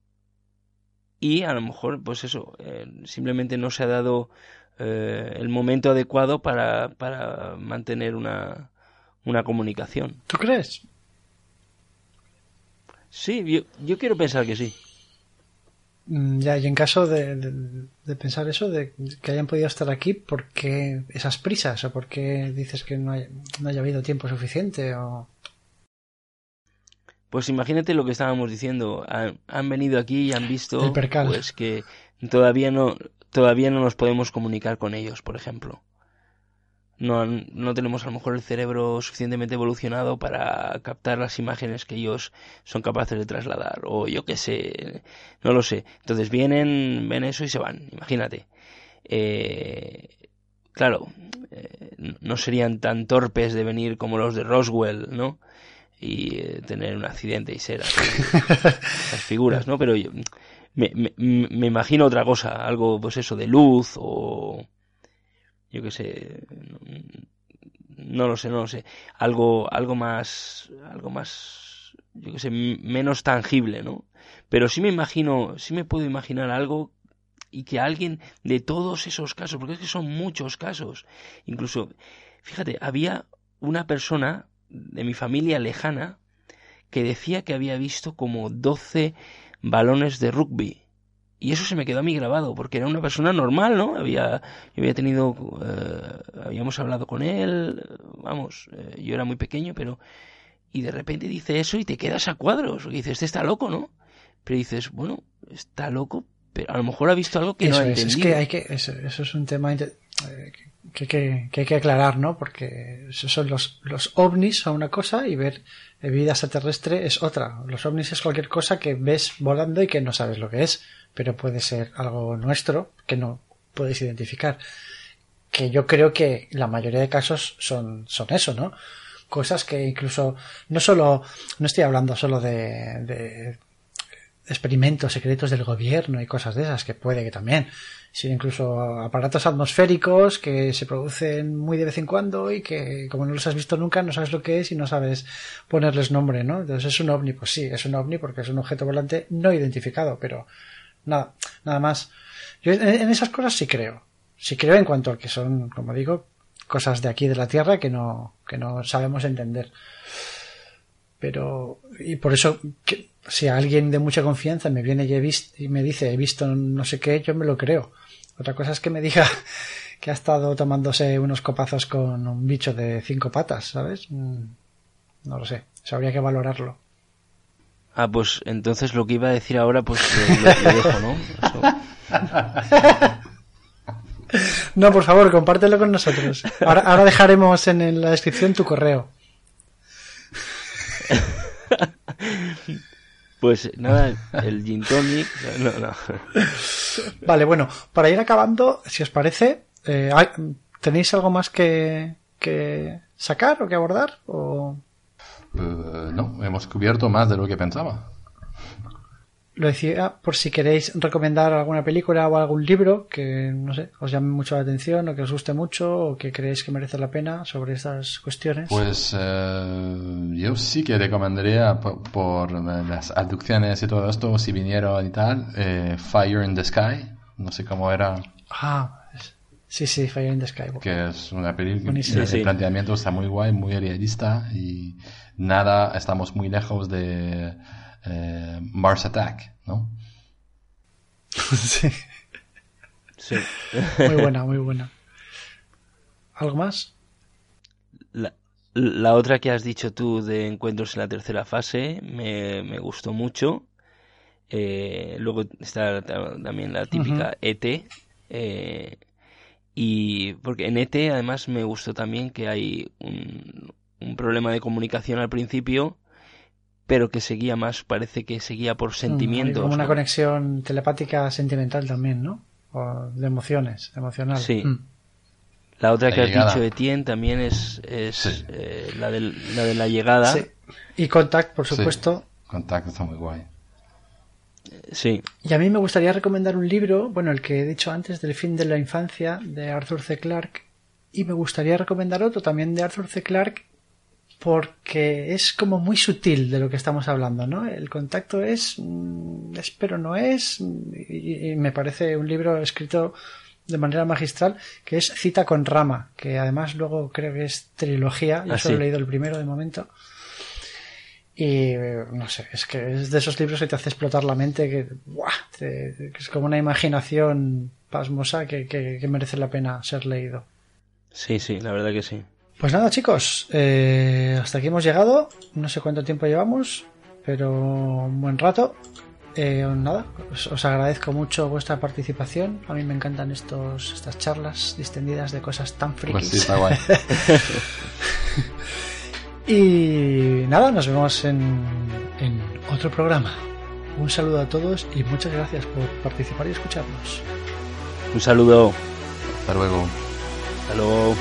y a lo mejor, pues eso, eh, simplemente no se ha dado eh, el momento adecuado para, para mantener una, una comunicación. ¿Tú crees? Sí, yo, yo quiero pensar que sí. Mm, ya, y en caso de, de, pensar eso, de que hayan podido estar aquí, ¿por qué esas prisas? ¿O por qué dices que no, no haya habido tiempo suficiente? O... Pues imagínate lo que estábamos diciendo. Han, venido aquí y han visto pues que todavía no todavía no nos podemos comunicar con ellos, por ejemplo. No, no tenemos a lo mejor el cerebro suficientemente evolucionado para captar las imágenes que ellos son capaces de trasladar. O yo qué sé, no lo sé. Entonces vienen, ven eso y se van. Imagínate. Eh, claro, eh, no serían tan torpes de venir como los de Roswell, ¿no? y eh, tener un accidente y ser las figuras, ¿no? Pero yo me, me, me, imagino otra cosa, algo pues eso de luz o yo qué sé, no, lo sé, no lo sé, algo algo más algo más yo qué sé, menos tangible, ¿no? Pero sí me imagino, sí me puedo imaginar algo y que alguien de todos esos casos, porque es que son muchos casos, incluso fíjate, había una persona de mi familia lejana que decía que había visto como 12 balones de rugby. Y eso se me quedó a mí grabado, porque era una persona normal, ¿no? Había, yo había tenido, eh, habíamos hablado con él, vamos, eh, yo era muy pequeño, pero, y de repente dice eso y te quedas a cuadros, y dices, este está loco, ¿no? Pero dices, bueno, está loco pero a lo mejor ha visto algo que no ha es, entendido. Es que hay que, eso, es un tema eh, que, que, que, hay que aclarar, ¿no? Porque son los, los ovnis son una cosa y ver vida extraterrestre es otra. Los ovnis es cualquier cosa que ves volando y que no sabes lo que es, pero puede ser algo nuestro que no puedes identificar. Que yo creo que la mayoría de casos son, son eso, ¿no? Cosas que incluso, no solo, no estoy hablando solo de, de experimentos secretos del gobierno y cosas de esas, que puede que también, sino incluso aparatos atmosféricos que se producen muy de vez en cuando y que como no los has visto nunca no sabes lo que es y no sabes ponerles nombre, ¿no? Entonces es un ovni, pues sí, es un ovni porque es un objeto volante no identificado, pero nada, nada más. Yo en esas cosas sí creo. Sí creo en cuanto a que son, como digo, cosas de aquí de la Tierra que no, que no sabemos entender. Pero, y por eso, si alguien de mucha confianza me viene y, he visto, y me dice he visto no sé qué, yo me lo creo. Otra cosa es que me diga que ha estado tomándose unos copazos con un bicho de cinco patas, ¿sabes? Mm, no lo sé. Eso habría que valorarlo. Ah, pues entonces lo que iba a decir ahora, pues lo, dejo, ¿no? No, por favor, compártelo con nosotros. Ahora, ahora dejaremos en la descripción tu correo. Pues nada, el gin tonic. No, no. Vale, bueno, para ir acabando, si os parece, eh, ¿tenéis algo más que, que, sacar o que abordar? O... Uh, no, hemos cubierto más de lo que pensaba. Lo decía por si queréis recomendar alguna película o algún libro que, no sé, os llame mucho la atención o que os guste mucho o que creéis que merece la pena sobre estas cuestiones. Pues eh, yo sí que recomendaría por, las abducciones y todo esto, si vinieron y tal, eh, Fire in the Sky, no sé cómo era. Ah, sí, sí, Fire in the Sky. Que es una película, el planteamiento está muy guay, muy realista y nada, estamos muy lejos de eh, Mars Attack, ¿no? sí. Sí. muy buena, muy buena. ¿Algo más? La, otra que has dicho tú de encuentros en la tercera fase me, gustó mucho. Eh, luego está también la típica ET. Eh, y porque en ET además me gustó también que hay un, un problema de comunicación al principio pero que seguía más, parece que seguía por sentimientos. como una conexión telepática sentimental también, ¿no? O de emociones, emocional. Sí. Mm. La otra que has dicho, Etienne, también es, es eh, la, de, la de la llegada. Sí. Y Contact, por supuesto. Contact está muy guay. Sí. Y a mí me gustaría recomendar un libro, bueno, el que he dicho antes, del fin de la infancia, de Arthur C. Clarke. Y me gustaría recomendar otro también de Arthur C. Clarke, porque es como muy sutil de lo que estamos hablando, ¿no? El contacto es, mm, es pero no es, y, me parece un libro escrito de manera magistral que es Cita con Rama, que además luego creo que es trilogía, yo ah, solo he leído el primero de momento. Y no sé, es que es de esos libros que te hace explotar la mente, que, que es como una imaginación pasmosa que, que merece la pena ser leído. Sí, sí, la verdad que sí. Pues nada, chicos, eh, hasta aquí hemos llegado. No sé cuánto tiempo llevamos, pero un buen rato. Eh, nada, os, agradezco mucho vuestra participación. A mí me encantan estos, estas charlas distendidas de cosas tan frikis. Pues sí, está guay. y nada, nos vemos en, en otro programa. Un saludo a todos y muchas gracias por participar y escucharnos. Un saludo. Hasta luego. Hasta luego.